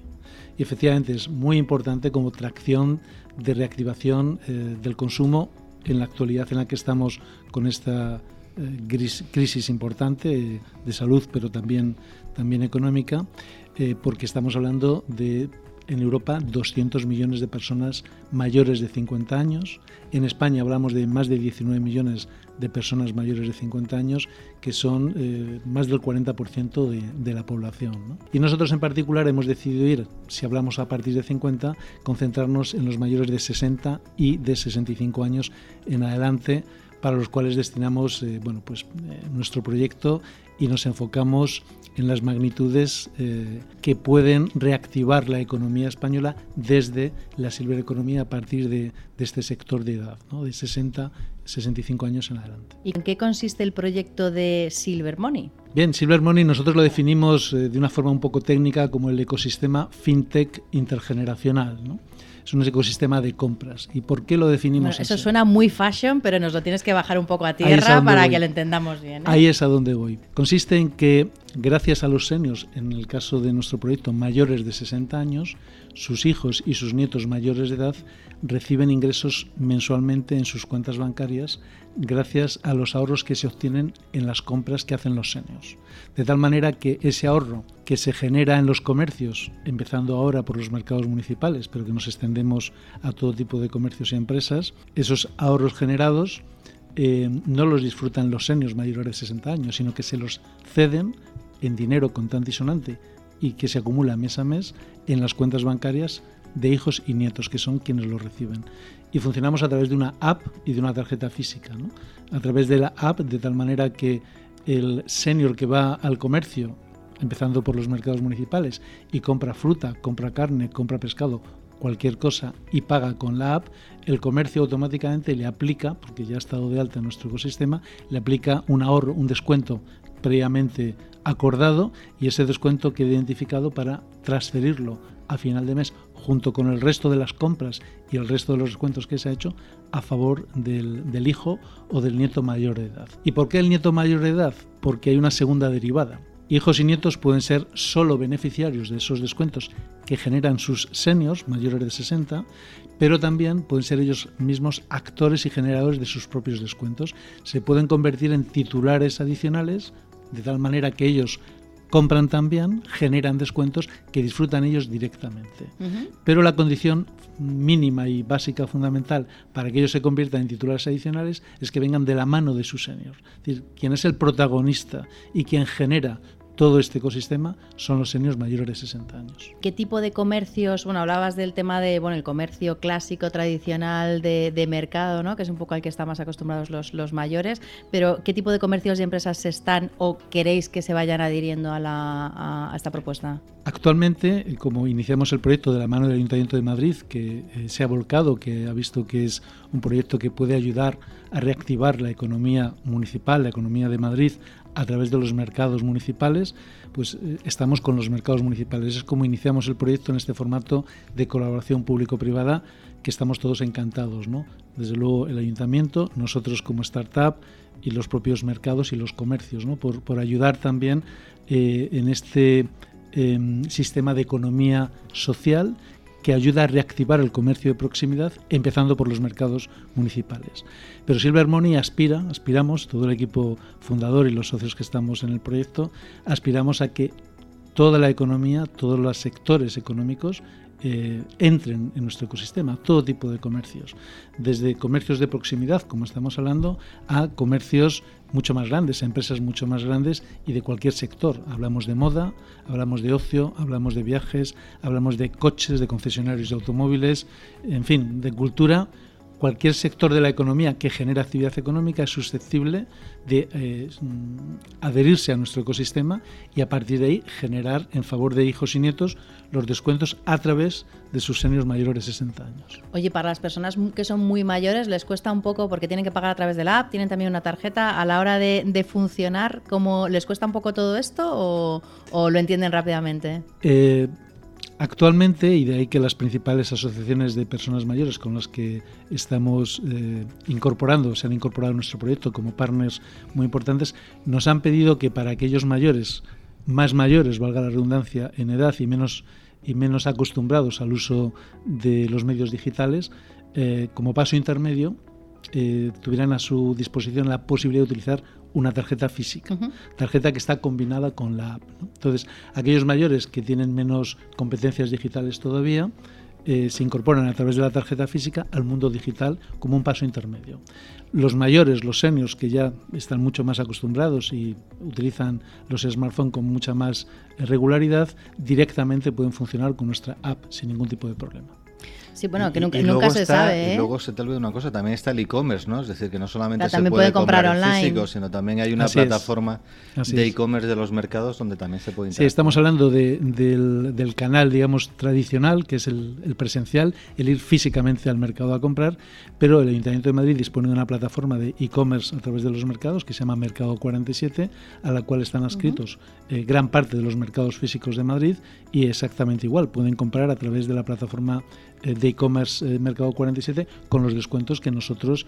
Speaker 4: Y efectivamente es muy importante como tracción de reactivación eh, del consumo en la actualidad en la que estamos con esta crisis importante de salud, pero también, también económica, eh, porque estamos hablando de en Europa 200 millones de personas mayores de 50 años. En España hablamos de más de 19 millones de personas mayores de 50 años, que son eh, más del 40% de, de, la población. Y nosotros en particular hemos decidido ir, si hablamos a partir de 50, concentrarnos en los mayores de 60 y de 65 años en adelante para los cuales destinamos eh, bueno, pues, eh, nuestro proyecto y nos enfocamos en las magnitudes eh, que pueden reactivar la economía española desde la silver economía a partir de, de este sector de edad, ¿no? de 60, 65 años en adelante.
Speaker 2: ¿Y en qué consiste el proyecto de Silver Money?
Speaker 4: Bien, Silver Money nosotros lo definimos de una forma un poco técnica como el ecosistema fintech intergeneracional. ¿no? es un ecosistema de compras. ¿Y por qué lo definimos
Speaker 2: bueno, Eso suena muy fashion, pero nos lo tienes que bajar un poco a tierra para que lo entendamos bien. ¿eh?
Speaker 4: Ahí es a donde voy. Consiste en que, gracias a los seniors, en el caso de nuestro proyecto, mayores de 60 años, sus hijos y sus nietos mayores de edad reciben ingresos mensualmente en sus cuentas bancarias gracias a los ahorros que se obtienen en las compras que hacen los seniors. De tal manera que ese ahorro que se genera en los comercios, empezando ahora por los mercados municipales, pero que nos extendemos a todo tipo de comercios y empresas, esos ahorros generados eh, no los disfrutan los seniors mayores de 60 años, sino que se los ceden en dinero contante y sonante y que se acumula mes a mes en las cuentas bancarias de hijos y nietos, que son quienes lo reciben. Y funcionamos a través de una app y de una tarjeta física. A través de la app, de tal manera que el senior que va al comercio, empezando por los mercados municipales, y compra fruta, compra carne, compra pescado, cualquier cosa y paga con la app, el comercio automáticamente le aplica, porque ya ha estado de alta en nuestro ecosistema, le aplica un ahorro, un descuento previamente acordado y ese descuento queda identificado para transferirlo a final de mes junto con el resto de las compras y el resto de los descuentos que se ha hecho a favor del, hijo o del nieto mayor de edad. ¿Y por qué el nieto mayor de edad? Porque hay una segunda derivada. Hijos y nietos pueden ser solo beneficiarios de esos descuentos que generan sus seniors mayores de 60, pero también pueden ser ellos mismos actores y generadores de sus propios descuentos. Se pueden convertir en titulares adicionales de tal manera que ellos compran también, generan descuentos que disfrutan ellos directamente. Uh -huh. Pero la condición mínima y básica fundamental para que ellos se conviertan en titulares adicionales es que vengan de la mano de su senior. Es decir, quien es el protagonista y quien genera todo este ecosistema son los seniors mayores de 60 años.
Speaker 2: ¿Qué tipo de comercios? Bueno, hablabas del tema de bueno, el comercio clásico, tradicional de, de mercado, ¿no? que es un poco al que están más acostumbrados los, los, mayores, pero ¿qué tipo de comercios y empresas se están o queréis que se vayan adhiriendo a, la, a, esta propuesta?
Speaker 4: Actualmente, como iniciamos el proyecto de la mano del Ayuntamiento de Madrid, que eh, se ha volcado, que ha visto que es un proyecto que puede ayudar a reactivar la economía municipal, la economía de Madrid, a través de los mercados municipales, pues eh, estamos con los mercados municipales. Es como iniciamos el proyecto en este formato de colaboración público-privada que estamos todos encantados, ¿no? Desde luego el ayuntamiento, nosotros como startup y los propios mercados y los comercios, ¿no? Por, por ayudar también eh, en este eh, sistema de economía social que ayuda a reactivar el comercio de proximidad, empezando por los mercados municipales. Pero Silver Money aspira, aspiramos, todo el equipo fundador y los socios que estamos en el proyecto, aspiramos a que toda la economía, todos los sectores económicos eh, entren en nuestro ecosistema, todo tipo de comercios, desde comercios de proximidad, como estamos hablando, a comercios mucho más grandes, a empresas mucho más grandes y de cualquier sector. Hablamos de moda, hablamos de ocio, hablamos de viajes, hablamos de coches, de concesionarios de automóviles, en fin, de cultura cualquier sector de la economía que genera actividad económica es susceptible de eh, adherirse a nuestro ecosistema y a partir de ahí generar en favor de hijos y nietos los descuentos a través de sus seniors mayores de 60 años.
Speaker 2: Oye, para las personas que son muy mayores les cuesta un poco porque tienen que pagar a través de la app, tienen también una tarjeta, a la hora de, funcionar, ¿cómo les cuesta un poco todo esto o, o lo entienden rápidamente?
Speaker 4: Eh, Actualmente, y de ahí que las principales asociaciones de personas mayores con las que estamos eh, incorporando, se han incorporado a nuestro proyecto como partners muy importantes, nos han pedido que para aquellos mayores, más mayores, valga la redundancia, en edad y menos, y menos acostumbrados al uso de los medios digitales, eh, como paso intermedio, eh, tuvieran a su disposición la posibilidad de utilizar una tarjeta física, tarjeta que está combinada con la app. Entonces, aquellos mayores que tienen menos competencias digitales todavía, eh, se incorporan a través de la tarjeta física al mundo digital como un paso intermedio. Los mayores, los seniors, que ya están mucho más acostumbrados y utilizan los smartphones con mucha más regularidad, directamente pueden funcionar con nuestra app sin ningún tipo de problema.
Speaker 2: Sí, bueno, que nunca, se sabe.
Speaker 3: Y
Speaker 2: ¿eh?
Speaker 3: luego se te olvida una cosa, también está el e-commerce, ¿no? Es decir, que no solamente se puede, comprar, online, físico, sino también hay una plataforma de e-commerce de los mercados donde también se puede
Speaker 4: Sí, estamos hablando del, canal, digamos, tradicional, que es el, presencial, el ir físicamente al mercado a comprar, pero el Ayuntamiento de Madrid dispone de una plataforma de e-commerce a través de los mercados que se llama Mercado 47, a la cual están adscritos eh, gran parte de los mercados físicos de Madrid y exactamente igual, pueden comprar a través de la plataforma de e-commerce eh, Mercado 47 con los descuentos que nosotros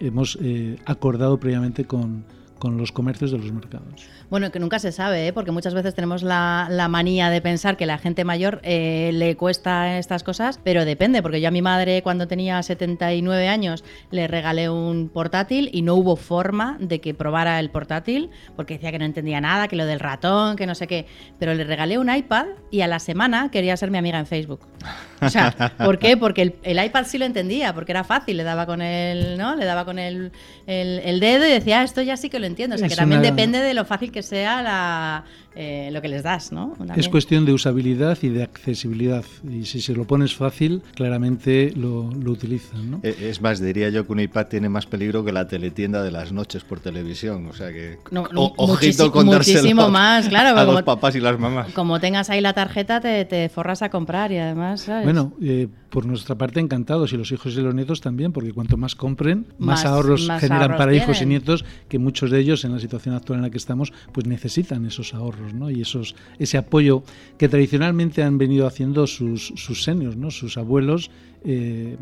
Speaker 4: hemos eh, acordado previamente con, con los comercios de los mercados.
Speaker 2: Bueno, que nunca se sabe, ¿eh? porque muchas veces tenemos la, manía de pensar que la gente mayor eh, le cuesta estas cosas, pero depende, porque yo a mi madre cuando tenía 79 años le regalé un portátil y no hubo forma de que probara el portátil, porque decía que no entendía nada, que lo del ratón, que no sé qué, pero le regalé un iPad y a la semana quería ser mi amiga en Facebook. O sea, ¿por qué? Porque el, iPad sí lo entendía, porque era fácil, le daba con el, ¿no? Le daba con el, el dedo y decía, ah, esto ya sí que lo entiendo. O sea, que también depende de lo fácil que sea la, eh, lo que les das, ¿no?
Speaker 4: Es cuestión de usabilidad y de accesibilidad. Y si se lo pones fácil, claramente lo, lo utilizan, ¿no?
Speaker 3: Eh, es más, diría yo que un iPad tiene más peligro que la teletienda de las noches por televisión. O sea que. ojito con
Speaker 2: muchísimo más, claro.
Speaker 3: A los papás y las mamás.
Speaker 2: Como tengas ahí la tarjeta, te, te forras a comprar y además, ¿sabes?
Speaker 4: Bueno, eh, por nuestra parte, encantados. Y los hijos y los nietos también, porque cuanto más compren, más, ahorros generan para hijos y nietos, que muchos de ellos, en la situación actual en la que estamos, pues necesitan esos ahorros, ¿no? Y esos, ese apoyo que tradicionalmente han venido haciendo sus, sus ¿no? Sus abuelos. Eh,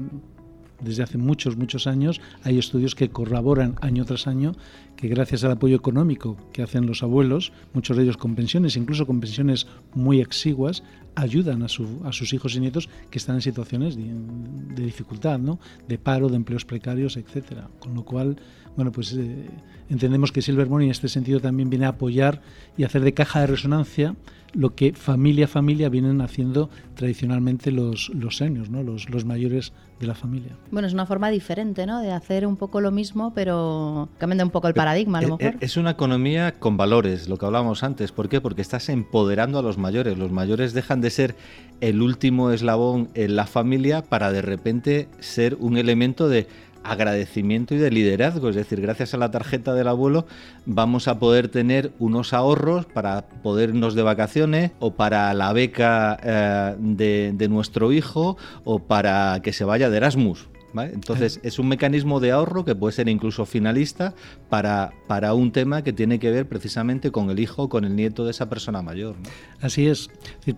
Speaker 4: desde hace muchos, muchos años, hay estudios que corroboran año tras año que gracias al apoyo económico que hacen los abuelos, muchos de ellos con pensiones, incluso con pensiones muy exiguas, ayudan a, su, a sus hijos y nietos que están en situaciones de, dificultad, ¿no? de paro, de empleos precarios, etcétera. Con lo cual, bueno, pues eh, entendemos que Silver Money en este sentido también viene a apoyar y hacer de caja de resonancia lo que familia a familia vienen haciendo tradicionalmente los, los seniors, ¿no? los, los mayores de la familia.
Speaker 2: Bueno, es una forma diferente ¿no? de hacer un poco lo mismo, pero cambiando un poco el paradigma a lo
Speaker 3: mejor. Es una economía con valores, lo que hablábamos antes. ¿Por qué? Porque estás empoderando a los mayores. Los mayores dejan de ser el último eslabón en la familia para de repente ser un elemento de agradecimiento y de liderazgo. Es decir, gracias a la tarjeta del abuelo vamos a poder tener unos ahorros para poder irnos de vacaciones o para la beca eh, de nuestro hijo o para que se vaya de Erasmus. Entonces es un mecanismo de ahorro que puede ser incluso finalista para, para un tema que tiene que ver precisamente con el hijo con el nieto de esa persona mayor.
Speaker 4: Así es.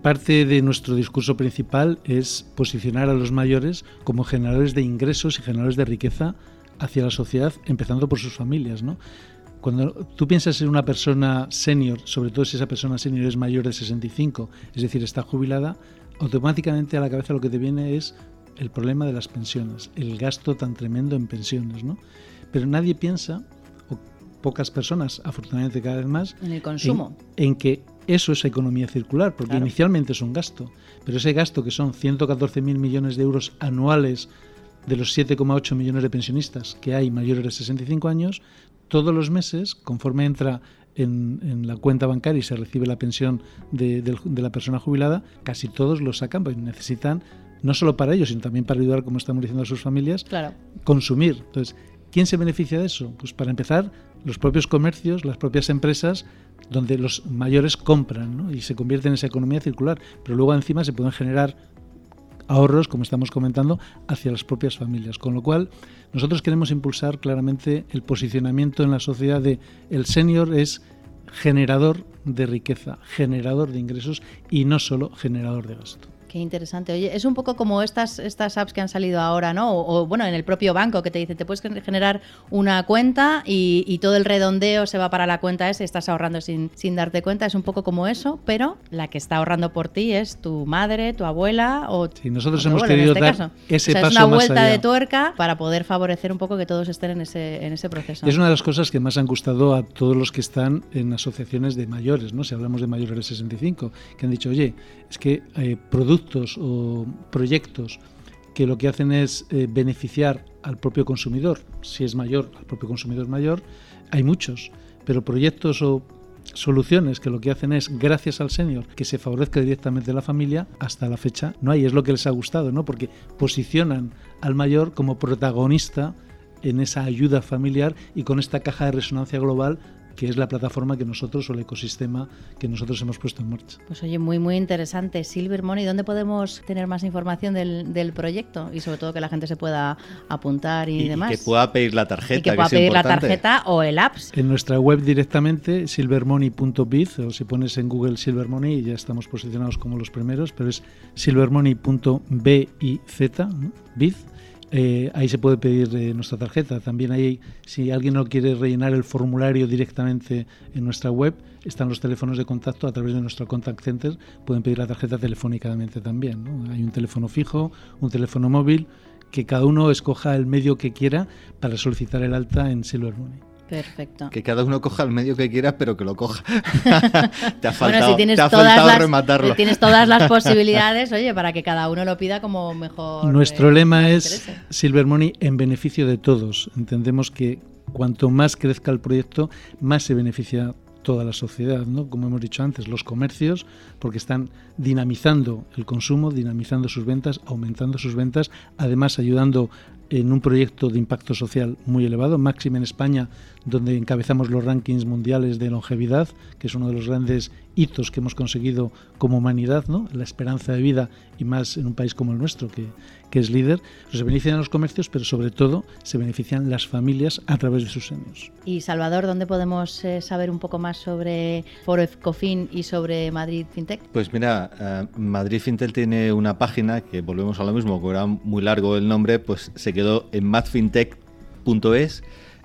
Speaker 4: Parte de nuestro discurso principal es posicionar a los mayores como generadores de ingresos y generadores de riqueza hacia la sociedad, empezando por sus familias. ¿no? Cuando tú piensas en una persona senior, sobre todo si esa persona senior es mayor de 65, es decir, está jubilada, automáticamente a la cabeza lo que te viene es el problema de las pensiones, el gasto tan tremendo en pensiones, ¿no? Pero nadie piensa, o pocas personas, afortunadamente cada vez más,
Speaker 2: en el consumo.
Speaker 4: En, que Eso es economía circular, porque inicialmente es un gasto, pero ese gasto que son 114.000 millones de euros anuales de los 7,8 millones de pensionistas que hay mayores de 65 años, todos los meses, conforme entra en, la cuenta bancaria y se recibe la pensión de, la persona jubilada, casi todos lo sacan porque necesitan, no solo para ellos, sino también para ayudar, como estamos diciendo, a sus familias, consumir. Entonces, ¿quién se beneficia de eso? Pues para empezar, los propios comercios, las propias empresas, donde los mayores compran y se convierte en esa economía circular, pero luego encima se pueden generar ahorros, como estamos comentando, hacia las propias familias. Con lo cual, nosotros queremos impulsar claramente el posicionamiento en la sociedad de el senior es generador de riqueza, generador de ingresos y no solo generador de gasto.
Speaker 2: Qué interesante. Oye, es un poco como estas, estas apps que han salido ahora, ¿no? O, bueno, en el propio banco que te dice, te puedes generar una cuenta y, todo el redondeo se va para la cuenta esa y estás ahorrando sin, sin darte cuenta. Es un poco como eso, pero la que está ahorrando por ti es tu madre, tu abuela o...
Speaker 4: Sí, nosotros hemos querido este dar ese paso
Speaker 2: Es una vuelta de tuerca para poder favorecer un poco que todos estén en ese, en ese proceso.
Speaker 4: Es una de las cosas que más han gustado a todos los que están en asociaciones de mayores, ¿no? Si hablamos de mayores de 65, que han dicho, oye, es que eh, productos o proyectos que lo que hacen es eh, beneficiar al propio consumidor, si es mayor, al propio consumidor mayor, hay muchos, pero proyectos o soluciones que lo que hacen es, gracias al senior, que se favorezca directamente la familia, hasta la fecha no hay, es lo que les ha gustado, ¿no? Porque posicionan al mayor como protagonista en esa ayuda familiar y con esta caja de resonancia global que es la plataforma que nosotros o el ecosistema que nosotros hemos puesto en marcha.
Speaker 2: Pues oye, muy muy interesante. Silver Money, ¿dónde podemos tener más información del, proyecto? Y sobre todo que la gente se pueda apuntar y, demás.
Speaker 3: Y que pueda pedir la tarjeta.
Speaker 2: Y que pueda pedir la tarjeta o el apps.
Speaker 4: En nuestra web directamente, silvermoney.biz, o si pones en Google Silver Money, ya estamos posicionados como los primeros, pero es silvermoney.biz, ¿no? biz eh, ahí se puede pedir eh, nuestra tarjeta. También ahí, si alguien no quiere rellenar el formulario directamente en nuestra web, están los teléfonos de contacto a través de nuestro contact center. Pueden pedir la tarjeta telefónicamente también. Hay un teléfono fijo, un teléfono móvil, que cada uno escoja el medio que quiera para solicitar el alta en Silver Money.
Speaker 2: Perfecto.
Speaker 3: Que cada uno coja el medio que quiera, pero que lo coja. te ha faltado, si tienes todas
Speaker 2: las,
Speaker 3: rematarlo.
Speaker 2: tienes todas las posibilidades, oye, para que cada uno lo pida como mejor.
Speaker 4: Nuestro eh, lema es Silver Money en beneficio de todos. Entendemos que cuanto más crezca el proyecto, más se beneficia toda la sociedad, ¿no? Como hemos dicho antes, los comercios, porque están dinamizando el consumo, dinamizando sus ventas, aumentando sus ventas, además ayudando en un proyecto de impacto social muy elevado, máximo en España, donde encabezamos los rankings mundiales de longevidad, que es uno de los grandes hitos que hemos conseguido como humanidad, ¿no? la esperanza de vida y más en un país como el nuestro, que, que es líder. Se benefician los comercios, pero sobre todo se benefician las familias a través de sus años.
Speaker 2: Y Salvador, ¿dónde podemos eh, saber un poco más sobre Foro Ecofin y sobre Madrid FinTech?
Speaker 3: Pues mira, eh, Madrid FinTech tiene una página que volvemos a lo mismo, que era muy largo el nombre, pues se quedó en madfintech.es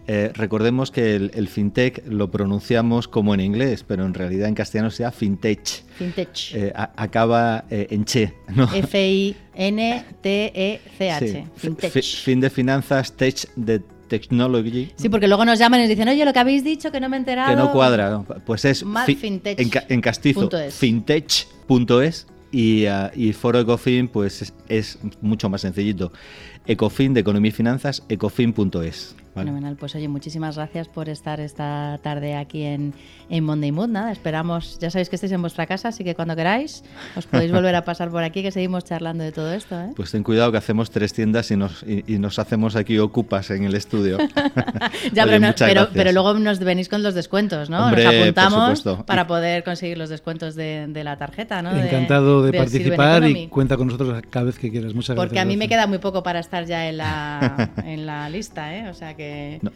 Speaker 3: eh, recordemos que el, fintech lo pronunciamos como en inglés, pero en realidad en castellano sea fintech.
Speaker 2: Fintech.
Speaker 3: Eh, acaba eh, en che.
Speaker 2: F-I-N-T-E-C-H.
Speaker 3: Fintech. Fin de finanzas, tech de technology.
Speaker 2: Sí, porque luego nos llaman y nos dicen, oye, lo que habéis dicho que no me he enterado.
Speaker 3: Que no cuadra. Pues es en, castizo, fintech.es y, uh, y Foro Ecofin pues es, es, mucho más sencillito. Ecofin de Economía y Finanzas, ecofin.es.
Speaker 2: Fenomenal. Pues oye, muchísimas gracias por estar esta tarde aquí en, en Monday Mood. Nada, esperamos, ya sabéis que estáis en vuestra casa, así que cuando queráis os podéis volver a pasar por aquí, que seguimos charlando de todo esto. ¿eh?
Speaker 3: Pues ten cuidado que hacemos tres tiendas y nos, y, nos hacemos aquí ocupas en el estudio.
Speaker 2: ya, pero, pero, luego nos venís con los descuentos, ¿no? nos apuntamos para poder conseguir los descuentos de, de la tarjeta, ¿no?
Speaker 4: Encantado de, participar y cuenta con nosotros cada vez que quieras. Muchas
Speaker 2: Porque
Speaker 4: gracias. Porque
Speaker 2: a mí me queda muy poco para estar ya en la, en la lista, ¿eh? O sea que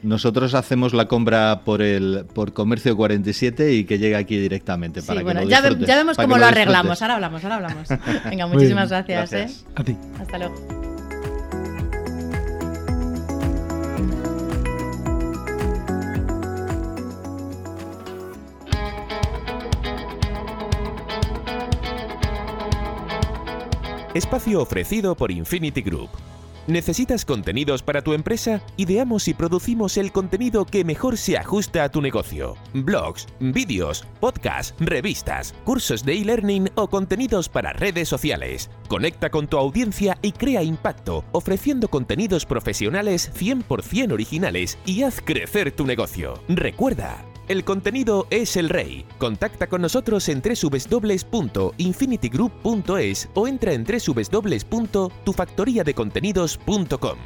Speaker 3: nosotros hacemos la compra por el por Comercio 47 y que llegue aquí directamente para que lo
Speaker 2: ya, ya, vemos cómo lo, arreglamos. Ahora hablamos, ahora hablamos. Venga, muchísimas gracias. ¿eh?
Speaker 4: A ti.
Speaker 2: Hasta luego.
Speaker 1: Espacio ofrecido por Infinity Group ¿Necesitas contenidos para tu empresa? Ideamos y producimos el contenido que mejor se ajusta a tu negocio. Blogs, vídeos, podcasts, revistas, cursos de e-learning o contenidos para redes sociales. Conecta con tu audiencia y crea impacto, ofreciendo contenidos profesionales 100% originales y haz crecer tu negocio. Recuerda, el contenido es el rey. Contacta con nosotros en www.infinitygroup.es o entra en www.tufactoriadecontenidos.com.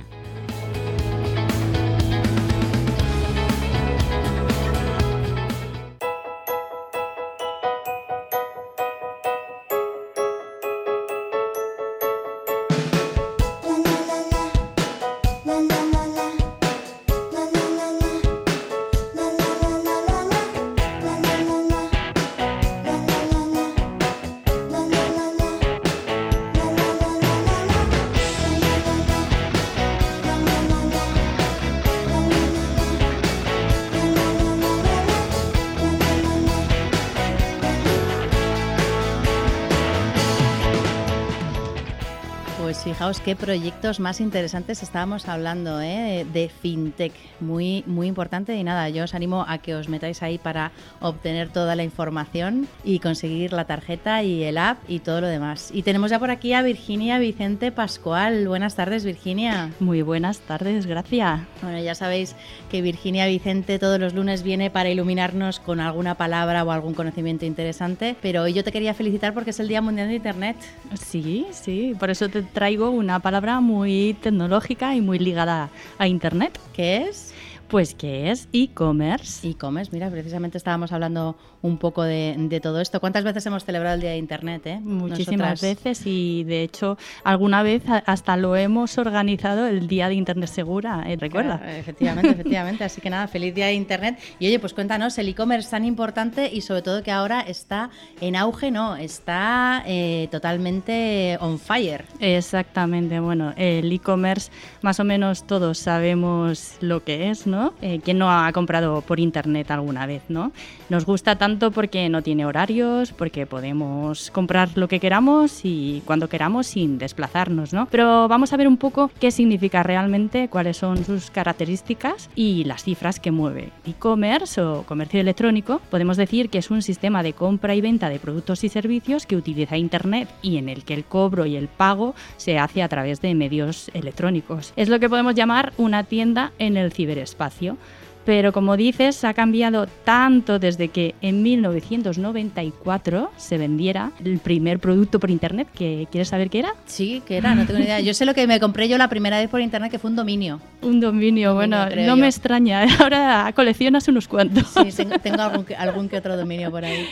Speaker 2: fijaos qué proyectos más interesantes estábamos hablando ¿eh? de fintech, muy, muy importante y nada, yo os animo a que os metáis ahí para obtener toda la información y conseguir la tarjeta y el app y todo lo demás. Y tenemos ya por aquí a Virginia Vicente Pascual. Buenas tardes, Virginia.
Speaker 5: Muy buenas tardes, gracias.
Speaker 2: Bueno, ya sabéis que Virginia Vicente todos los lunes viene para iluminarnos con alguna palabra o algún conocimiento interesante, pero hoy yo te quería felicitar porque es el Día Mundial de Internet.
Speaker 5: Sí, sí, por eso te traigo una palabra muy tecnológica y muy ligada a Internet.
Speaker 2: ¿Qué es?
Speaker 5: Pues que es e-commerce.
Speaker 2: E-commerce, mira, precisamente estábamos hablando un poco de, todo esto. ¿Cuántas veces hemos celebrado el Día de Internet? Eh?
Speaker 5: Muchísimas veces y de hecho alguna vez hasta lo hemos organizado el Día de Internet Segura, ¿eh? ¿recuerda?
Speaker 2: efectivamente, efectivamente. Así que nada, feliz Día de Internet. Y oye, pues cuéntanos, el e-commerce tan importante y sobre todo que ahora está en auge, no, está eh, totalmente on fire.
Speaker 5: Exactamente, bueno, el e-commerce más o menos todos sabemos lo que es, ¿no? Eh, ¿Quién no ha comprado por internet alguna vez, no? Nos gusta tanto porque no tiene horarios, porque podemos comprar lo que queramos y cuando queramos sin desplazarnos, ¿no? Pero vamos a ver un poco qué significa realmente, cuáles son sus características y las cifras que mueve. E-commerce o comercio electrónico, podemos decir que es un sistema de compra y venta de productos y servicios que utiliza internet y en el que el cobro y el pago se hace a través de medios electrónicos. Es lo que podemos llamar una tienda en el ciberespacio espacio pero como dices, ha cambiado tanto desde que en 1994 se vendiera el primer producto por internet. Que, ¿Quieres saber qué era?
Speaker 2: Sí, ¿qué era? No tengo ni idea. Yo sé lo que me compré yo la primera vez por internet, que fue un dominio.
Speaker 5: Un dominio, bueno, no me extraña. Ahora coleccionas unos cuantos.
Speaker 2: Sí, tengo, algún, que otro dominio por ahí.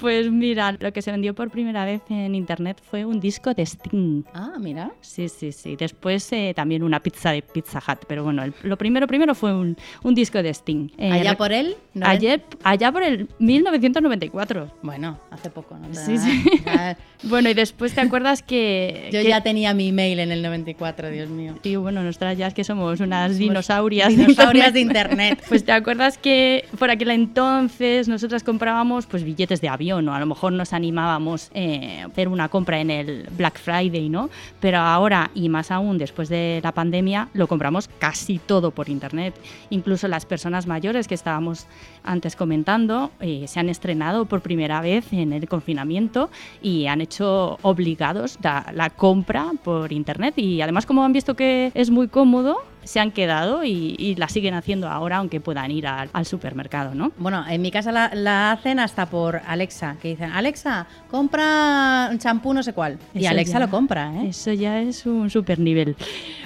Speaker 5: Pues mira, lo que se vendió por primera vez en internet fue un disco de Sting.
Speaker 2: Ah, mira.
Speaker 5: Sí, sí, sí. Después eh, también una pizza de Pizza Hut. Pero bueno, lo primero, primero fue un, un disco de Sting.
Speaker 2: Eh, ¿Allá por él?
Speaker 5: Ayer, allá por el 1994.
Speaker 2: Bueno, hace poco, ¿no?
Speaker 5: Sí, sí. bueno, y después te acuerdas que...
Speaker 2: Yo ya tenía mi email en el 94, Dios mío.
Speaker 5: Sí, bueno, nosotras ya es que somos unas dinosaurias.
Speaker 2: Dinosaurias de internet.
Speaker 5: pues te acuerdas que por aquel entonces nosotras comprábamos pues billetes de avión o a lo mejor nos animábamos eh, a hacer una compra en el Black Friday, ¿no? Pero ahora, y más aún después de la pandemia, lo compramos casi todo por internet. Incluso las personas mayores que estábamos antes comentando eh, se han estrenado por primera vez en el confinamiento y han hecho obligados la compra por internet. Y además como han visto que es muy cómodo se han quedado y, la siguen haciendo ahora, aunque puedan ir al, supermercado, ¿no?
Speaker 2: Bueno, en mi casa la, hacen hasta por Alexa, que dicen, Alexa, compra un champú no sé cuál. y Alexa lo compra, ¿eh?
Speaker 5: Eso ya es un super nivel.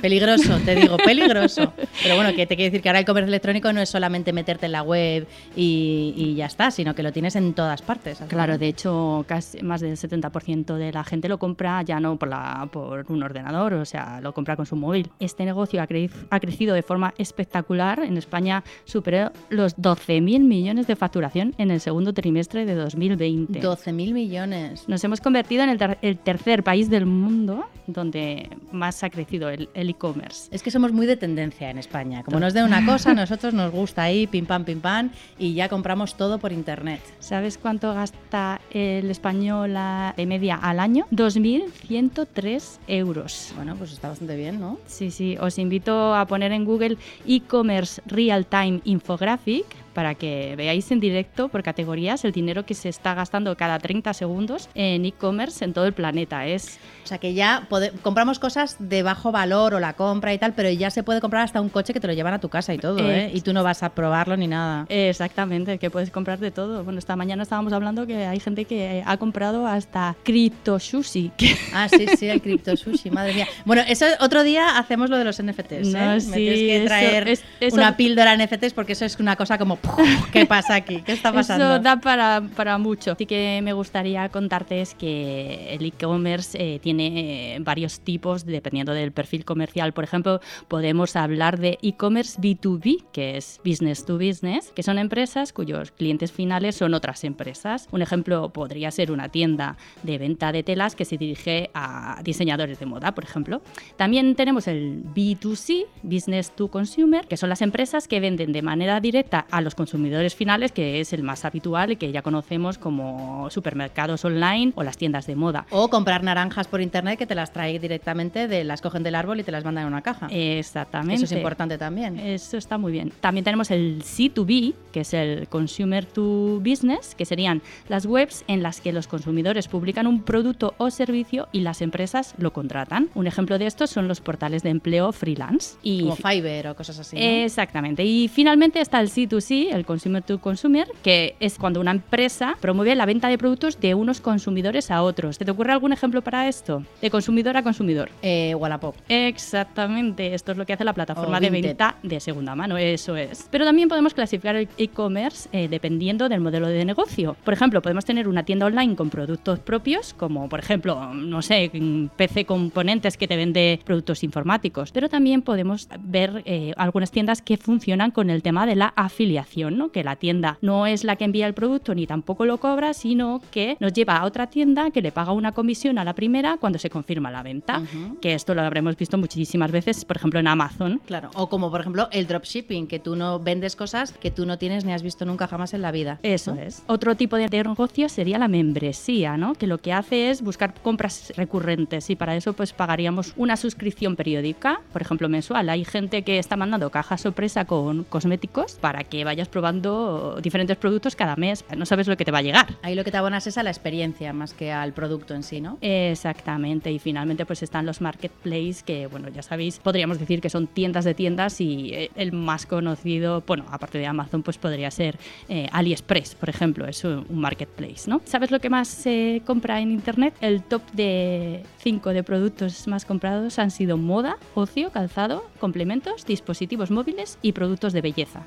Speaker 2: Peligroso, te digo, peligroso. Pero bueno, que te quiero decir que ahora el comercio electrónico no es solamente meterte en la web y, ya está, sino que lo tienes en todas partes.
Speaker 5: Claro, de hecho, casi más del 70% de la gente lo compra ya no por, la, por un ordenador, o sea, lo compra con su móvil. Este negocio ha, ha crecido de forma espectacular. En España superó los 12.000 millones de facturación en el segundo trimestre de 2020.
Speaker 2: 12.000 millones.
Speaker 5: Nos hemos convertido en el, tercer país del mundo donde más ha crecido el e-commerce.
Speaker 2: es que somos muy de tendencia en España. Como nos dé una cosa, a nosotros nos gusta ahí, pim pam, pim pam, y ya compramos todo por internet.
Speaker 5: ¿Sabes cuánto gasta el español de media al año? 2.103 euros.
Speaker 2: Bueno, pues está bastante bien, ¿no?
Speaker 5: Sí, sí. Os invito a poner en Google e-commerce real time infographic para que veáis en directo por categorías el dinero que se está gastando cada 30 segundos en e-commerce en todo el planeta. Es
Speaker 2: o sea que ya compramos cosas de bajo valor o la compra y tal, pero ya se puede comprar hasta un coche que te lo llevan a tu casa y todo, ¿eh? Y tú no vas a probarlo ni nada.
Speaker 5: Exactamente, que puedes comprar de todo. Bueno, esta mañana estábamos hablando que hay gente que ha comprado hasta cripto sushi.
Speaker 2: Ah, sí, sí, el cripto sushi, madre mía. Bueno, eso otro día hacemos lo de los NFTs, ¿eh?
Speaker 5: No, sí, tienes
Speaker 2: que traer una píldora NFTs porque eso es una cosa como ¿qué pasa aquí? ¿Qué está pasando?
Speaker 5: Eso da para, para mucho. Así que me gustaría contarte es que el e-commerce eh, tiene eh, varios tipos dependiendo del perfil comercial. Por ejemplo, podemos hablar de e-commerce B2B, que es business to business, que son empresas cuyos clientes finales son otras empresas. Un ejemplo podría ser una tienda de venta de telas que se dirige a diseñadores de moda, por ejemplo. También tenemos el B2C, business to consumer, que son las empresas que venden de manera directa a los consumidores finales, que es el más habitual y que ya conocemos como supermercados online o las tiendas de moda.
Speaker 2: O comprar naranjas por internet que te las trae directamente, de, las cogen del árbol y te las mandan en una caja.
Speaker 5: Exactamente.
Speaker 2: Eso es importante también.
Speaker 5: Eso está muy bien. También tenemos el C2B, que es el Consumer to Business, que serían las webs en las que los consumidores publican un producto o servicio y las empresas lo contratan. Un ejemplo de esto son los portales de empleo freelance.
Speaker 2: Y Como Fiverr o cosas así.
Speaker 5: Exactamente. Y finalmente está el C2C, el Consumer to Consumer, que es cuando una empresa promueve la venta de productos de unos consumidores a otros. ¿Te, te ocurre algún ejemplo para esto? De consumidor a consumidor.
Speaker 2: Eh, Wallapop.
Speaker 5: Exactamente. Esto es lo que hace la plataforma de venta de segunda mano. Eso es. Pero también podemos clasificar el e-commerce eh, dependiendo del modelo de negocio. Por ejemplo, podemos tener una tienda online con productos propios, como por ejemplo, no sé, PC Componentes que te vende productos informáticos. Pero también podemos ver eh, algunas tiendas que funcionan con el tema de la afiliación, ¿no? que la tienda no es la que envía el producto ni tampoco lo cobra, sino que nos lleva a otra tienda que le paga una comisión a la primera cuando se confirma la venta. Que esto lo habremos visto muchísimas veces, por ejemplo, en Amazon.
Speaker 2: Claro, o como por ejemplo el dropshipping, que tú no vendes cosas que tú no tienes ni has visto nunca jamás en la vida.
Speaker 5: Eso es. Otro tipo de negocio sería la membresía, ¿no? Que lo que hace es buscar compras recurrentes y para eso pues pagaríamos una suscripción periódica, por ejemplo mensual. Hay gente que está mandando caja sorpresa con cosméticos para que vayas probando diferentes productos cada mes. No sabes lo que te va a llegar.
Speaker 2: Ahí lo que te abonas es a la experiencia más que al producto en sí, ¿no?
Speaker 5: Exactamente. Y finalmente pues están los marketplaces que, bueno, ya sabéis, podríamos decir que son tiendas de tiendas y eh, el más conocido, bueno, aparte de Amazon, pues podría ser eh, AliExpress, por ejemplo, es un marketplace, ¿no? ¿Sabes lo que más se compra en Internet? El top de 5 de productos más comprados han sido moda, ocio, calzado, complementos, dispositivos móviles y productos de belleza.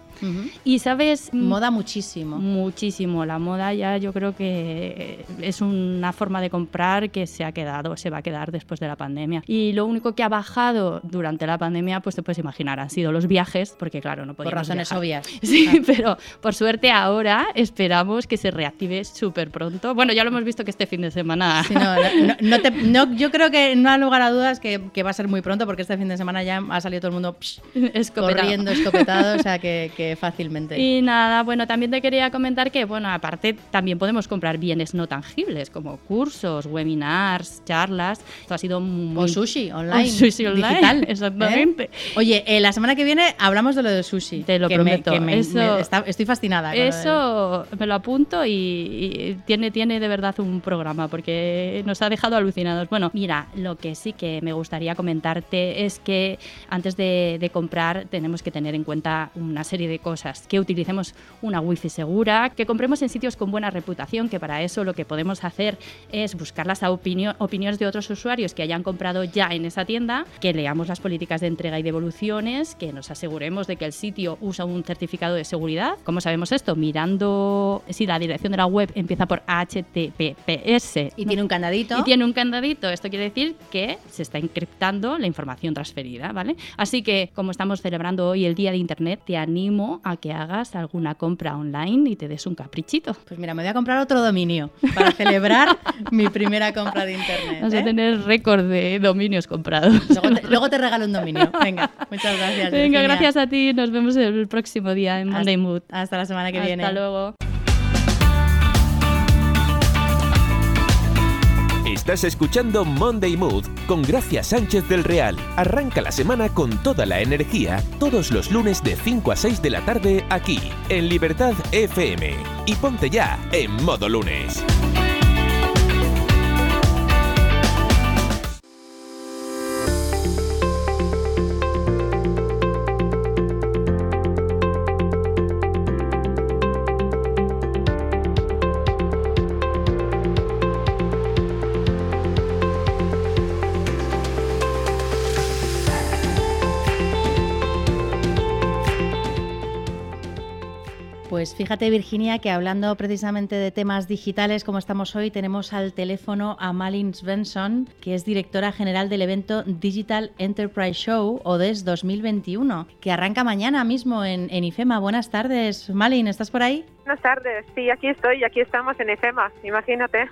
Speaker 5: Y sabes...
Speaker 2: Mm, moda muchísimo.
Speaker 5: Muchísimo. La moda ya yo creo que es una forma de comprar que se ha quedado, se va a quedar después de la pandemia. Y lo único que ha bajado durante la pandemia, pues te puedes imaginar, han sido los viajes, porque claro, no podíamos
Speaker 2: Por razones obvias.
Speaker 5: Sí, pero por suerte ahora esperamos que se reactive súper pronto. Bueno, ya lo hemos visto que este fin de semana...
Speaker 2: no, yo creo que no hay lugar a dudas que, que, va a ser muy pronto, porque este fin de semana ya ha salido todo el mundo corriendo, escopetado, o sea que, que fácilmente.
Speaker 5: Y nada, bueno, también te quería comentar que, bueno, aparte también podemos comprar bienes no tangibles, como cursos, webinars, charlas. Esto ha sido muy...
Speaker 2: O sushi online.
Speaker 5: sushi online, digital, ¿eh? exactamente.
Speaker 2: Oye, eh, la semana que viene hablamos de lo de sushi.
Speaker 5: Te lo prometo.
Speaker 2: estoy fascinada.
Speaker 5: Eso me lo apunto y, tiene, tiene de verdad un programa porque nos ha dejado alucinados. Bueno, mira, lo que sí que me gustaría comentarte es que antes de, de comprar tenemos que tener en cuenta una serie de cosas que utilicemos una wifi segura, que compremos en sitios con buena reputación, que para eso lo que podemos hacer es buscar las opiniones de otros usuarios que hayan comprado ya en esa tienda, que leamos las políticas de entrega y devoluciones, que nos aseguremos de que el sitio usa un certificado de seguridad. ¿Cómo sabemos esto? Mirando si la dirección de la web empieza por HTTPS.
Speaker 2: Y tiene un candadito.
Speaker 5: Y tiene un candadito. Esto quiere decir que se está encriptando la información transferida, ¿vale? Así que, como estamos celebrando hoy el Día de Internet, te animo a que hagas alguna compra online y te des un caprichito.
Speaker 2: Pues mira, me voy a comprar otro dominio para celebrar mi primera compra de Internet.
Speaker 5: Vas a ¿eh? tener récord de dominios comprados.
Speaker 2: Luego te, regalo un dominio. Venga, muchas gracias.
Speaker 5: Venga, gracias a ti. Nos vemos el próximo día en Monday Mood.
Speaker 2: Hasta la semana que viene.
Speaker 5: Hasta luego.
Speaker 1: Estás escuchando Monday Mood con Gracia Sánchez del Real. Arranca la semana con toda la energía todos los lunes de 5 a 6 de la tarde aquí en Libertad FM. Y ponte ya en modo lunes.
Speaker 2: Fíjate, Virginia, que hablando precisamente de temas digitales como estamos hoy, tenemos al teléfono a Malin Svensson, que es directora general del evento Digital Enterprise Show ODS 2021, que arranca mañana mismo en, en IFEMA. Buenas tardes, Malin, ¿estás por ahí?
Speaker 6: Buenas tardes, sí, aquí estoy, aquí estamos en EFEMA, imagínate.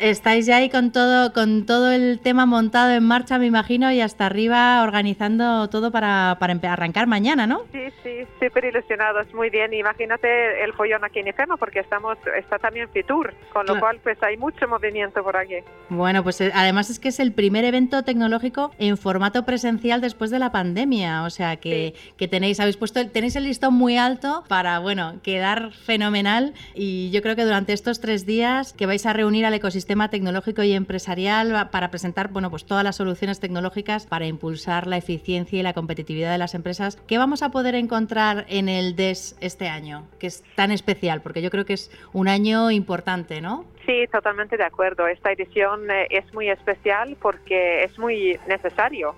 Speaker 2: estáis ya ahí con todo, con todo el tema montado en marcha, me imagino, y hasta arriba organizando todo para, para arrancar mañana, ¿no?
Speaker 6: Sí, sí, súper ilusionados, muy bien. Imagínate el follón aquí en EFEMA, porque estamos, está también Fitur, con lo cual pues hay mucho movimiento por aquí.
Speaker 2: Bueno, pues eh, además es que es el primer evento tecnológico en formato presencial después de la pandemia, o sea que, que tenéis, habéis puesto, tenéis el listón muy alto para, bueno, quedar fenomenal fenomenal y yo creo que durante estos tres días que vais a reunir al ecosistema tecnológico y empresarial para presentar bueno, pues todas las soluciones tecnológicas para impulsar la eficiencia y la competitividad de las empresas, ¿qué vamos a poder encontrar en el DES este año, que es tan especial? Porque yo creo que es un año importante, ¿no?
Speaker 6: Sí, totalmente de acuerdo. Esta edición eh, es muy especial porque es muy necesario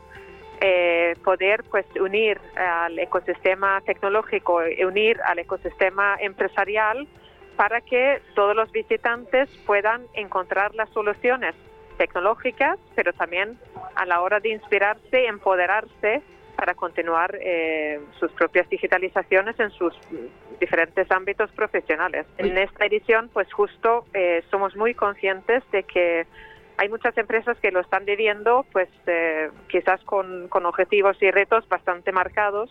Speaker 6: eh, poder pues unir al ecosistema tecnológico, unir al ecosistema empresarial para que todos los visitantes puedan encontrar las soluciones tecnológicas, pero también a la hora de inspirarse, empoderarse para continuar eh, sus propias digitalizaciones en sus diferentes ámbitos profesionales. En esta edición, pues justo eh, somos muy conscientes de que hay muchas empresas que lo están viviendo, pues eh, quizás con, objetivos y retos bastante marcados,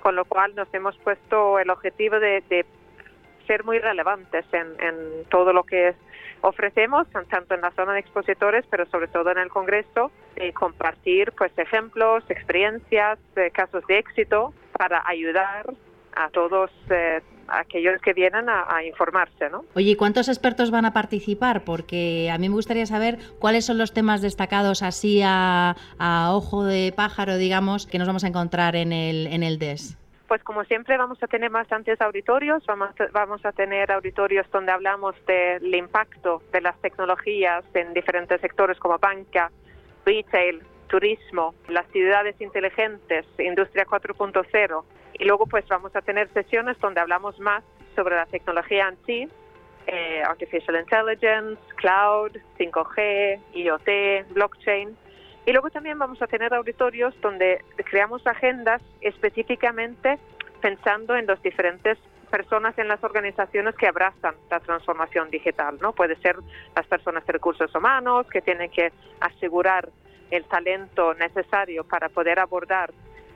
Speaker 6: con lo cual nos hemos puesto el objetivo de, ser muy relevantes en, todo lo que ofrecemos, tanto en la zona de expositores, pero sobre todo en el Congreso, y compartir pues ejemplos, experiencias, eh, casos de éxito para ayudar a todos eh, aquellos que vienen a, informarse. ¿no?
Speaker 2: Oye, ¿y cuántos expertos van a participar? Porque a mí me gustaría saber cuáles son los temas destacados así a, ojo de pájaro, digamos, que nos vamos a encontrar en el, en el DES.
Speaker 6: Pues como siempre vamos a tener bastantes auditorios, vamos a, vamos a tener auditorios donde hablamos del impacto de las tecnologías en diferentes sectores como banca, retail, turismo, las ciudades inteligentes, industria 4.0, y luego pues vamos a tener sesiones donde hablamos más sobre la tecnología en sí, eh, Artificial Intelligence, Cloud, 5G, IoT, Blockchain. Y luego también vamos a tener auditorios donde creamos agendas específicamente pensando en las diferentes personas en las organizaciones que abrazan la transformación digital, ¿no? Puede ser las personas de recursos humanos que tienen que asegurar el talento necesario para poder abordar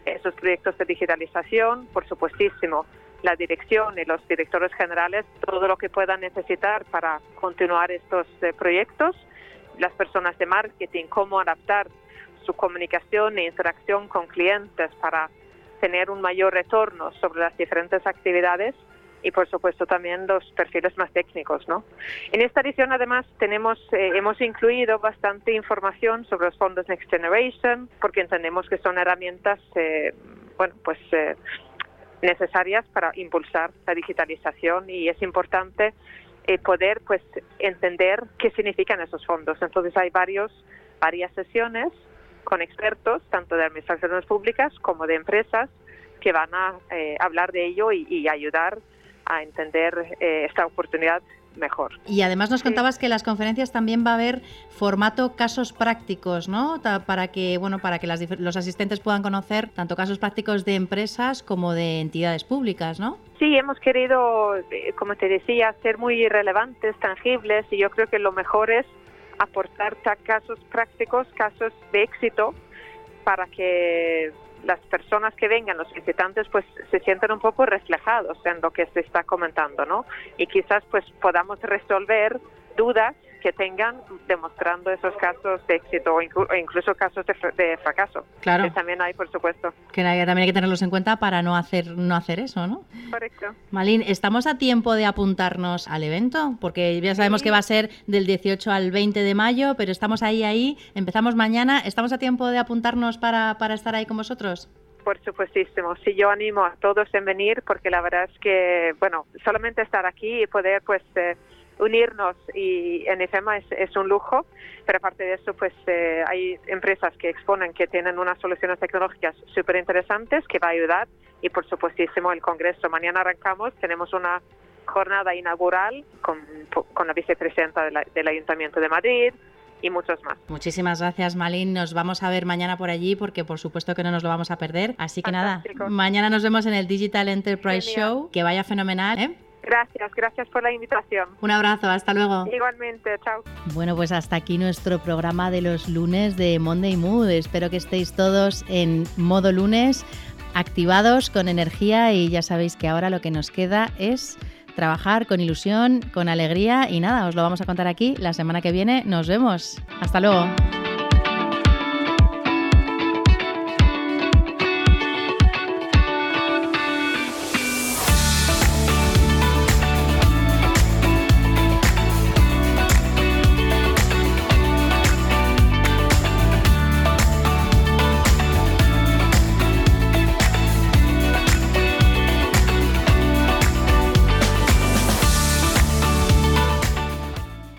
Speaker 6: esos proyectos de digitalización, por supuestísimo, la dirección y los directores generales, todo lo que puedan necesitar para continuar estos eh, proyectos, las personas de marketing, cómo adaptar su comunicación e interacción con clientes para tener un mayor retorno sobre las diferentes actividades y por supuesto también los perfiles más técnicos, ¿no? En esta edición además tenemos eh, hemos incluido bastante información sobre los fondos Next Generation porque entendemos que son herramientas eh, bueno pues eh, necesarias para impulsar la digitalización y es importante eh, poder pues entender qué significan esos fondos. Entonces hay varios, varias sesiones con expertos, tanto de administraciones públicas como de empresas, que van a eh, hablar de ello y, ayudar a entender eh, esta oportunidad mejor.
Speaker 2: Y además nos contabas que en las conferencias también va a haber formato casos prácticos, ¿no? Para que, bueno, para que los asistentes puedan conocer tanto casos prácticos de empresas como de entidades públicas, ¿no?
Speaker 6: Sí, hemos querido, eh, como te decía, ser muy relevantes, tangibles, y yo creo que lo mejor es aportar casos prácticos, casos de éxito, para que las personas que vengan, los visitantes, pues se sientan un poco reflejados en lo que se está comentando, ¿no? Y quizás pues podamos resolver dudas que tengan demostrando esos casos de éxito o, incluso casos de, fracaso.
Speaker 2: Claro.
Speaker 6: Que también hay, por supuesto.
Speaker 2: Que también hay que tenerlos en cuenta para no hacer, no hacer eso, ¿no?
Speaker 6: Correcto.
Speaker 2: Malín, ¿estamos a tiempo de apuntarnos al evento? Porque ya sabemos que va a ser del 18 al 20 de mayo, pero estamos ahí, ahí. Empezamos mañana. ¿Estamos a tiempo de apuntarnos para, para estar ahí con vosotros?
Speaker 6: Por supuestísimo. Sí, yo animo a todos en venir porque la verdad es que, bueno, solamente estar aquí y poder, pues, eh, unirnos y en IFEMA es, es, un lujo, pero aparte de eso, pues eh, hay empresas que exponen que tienen unas soluciones tecnológicas súper interesantes que va a ayudar y por supuestísimo el Congreso. Mañana arrancamos, tenemos una jornada inaugural con, con la vicepresidenta del Ayuntamiento de Madrid, y muchos más.
Speaker 2: Muchísimas gracias, Malin. Nos vamos a ver mañana por allí porque por supuesto que no nos lo vamos a perder. Así que nada, mañana nos vemos en el Digital Enterprise Show. Que vaya fenomenal. ¿eh?
Speaker 6: Gracias, gracias por la invitación.
Speaker 2: Un abrazo, hasta luego.
Speaker 6: Igualmente, chao.
Speaker 2: Bueno, pues hasta aquí nuestro programa de los lunes de Monday Mood. Espero que estéis todos en modo lunes, activados con energía y ya sabéis que ahora lo que nos queda es trabajar con ilusión, con alegría y nada, os lo vamos a contar aquí la semana que viene. Nos vemos. Hasta luego.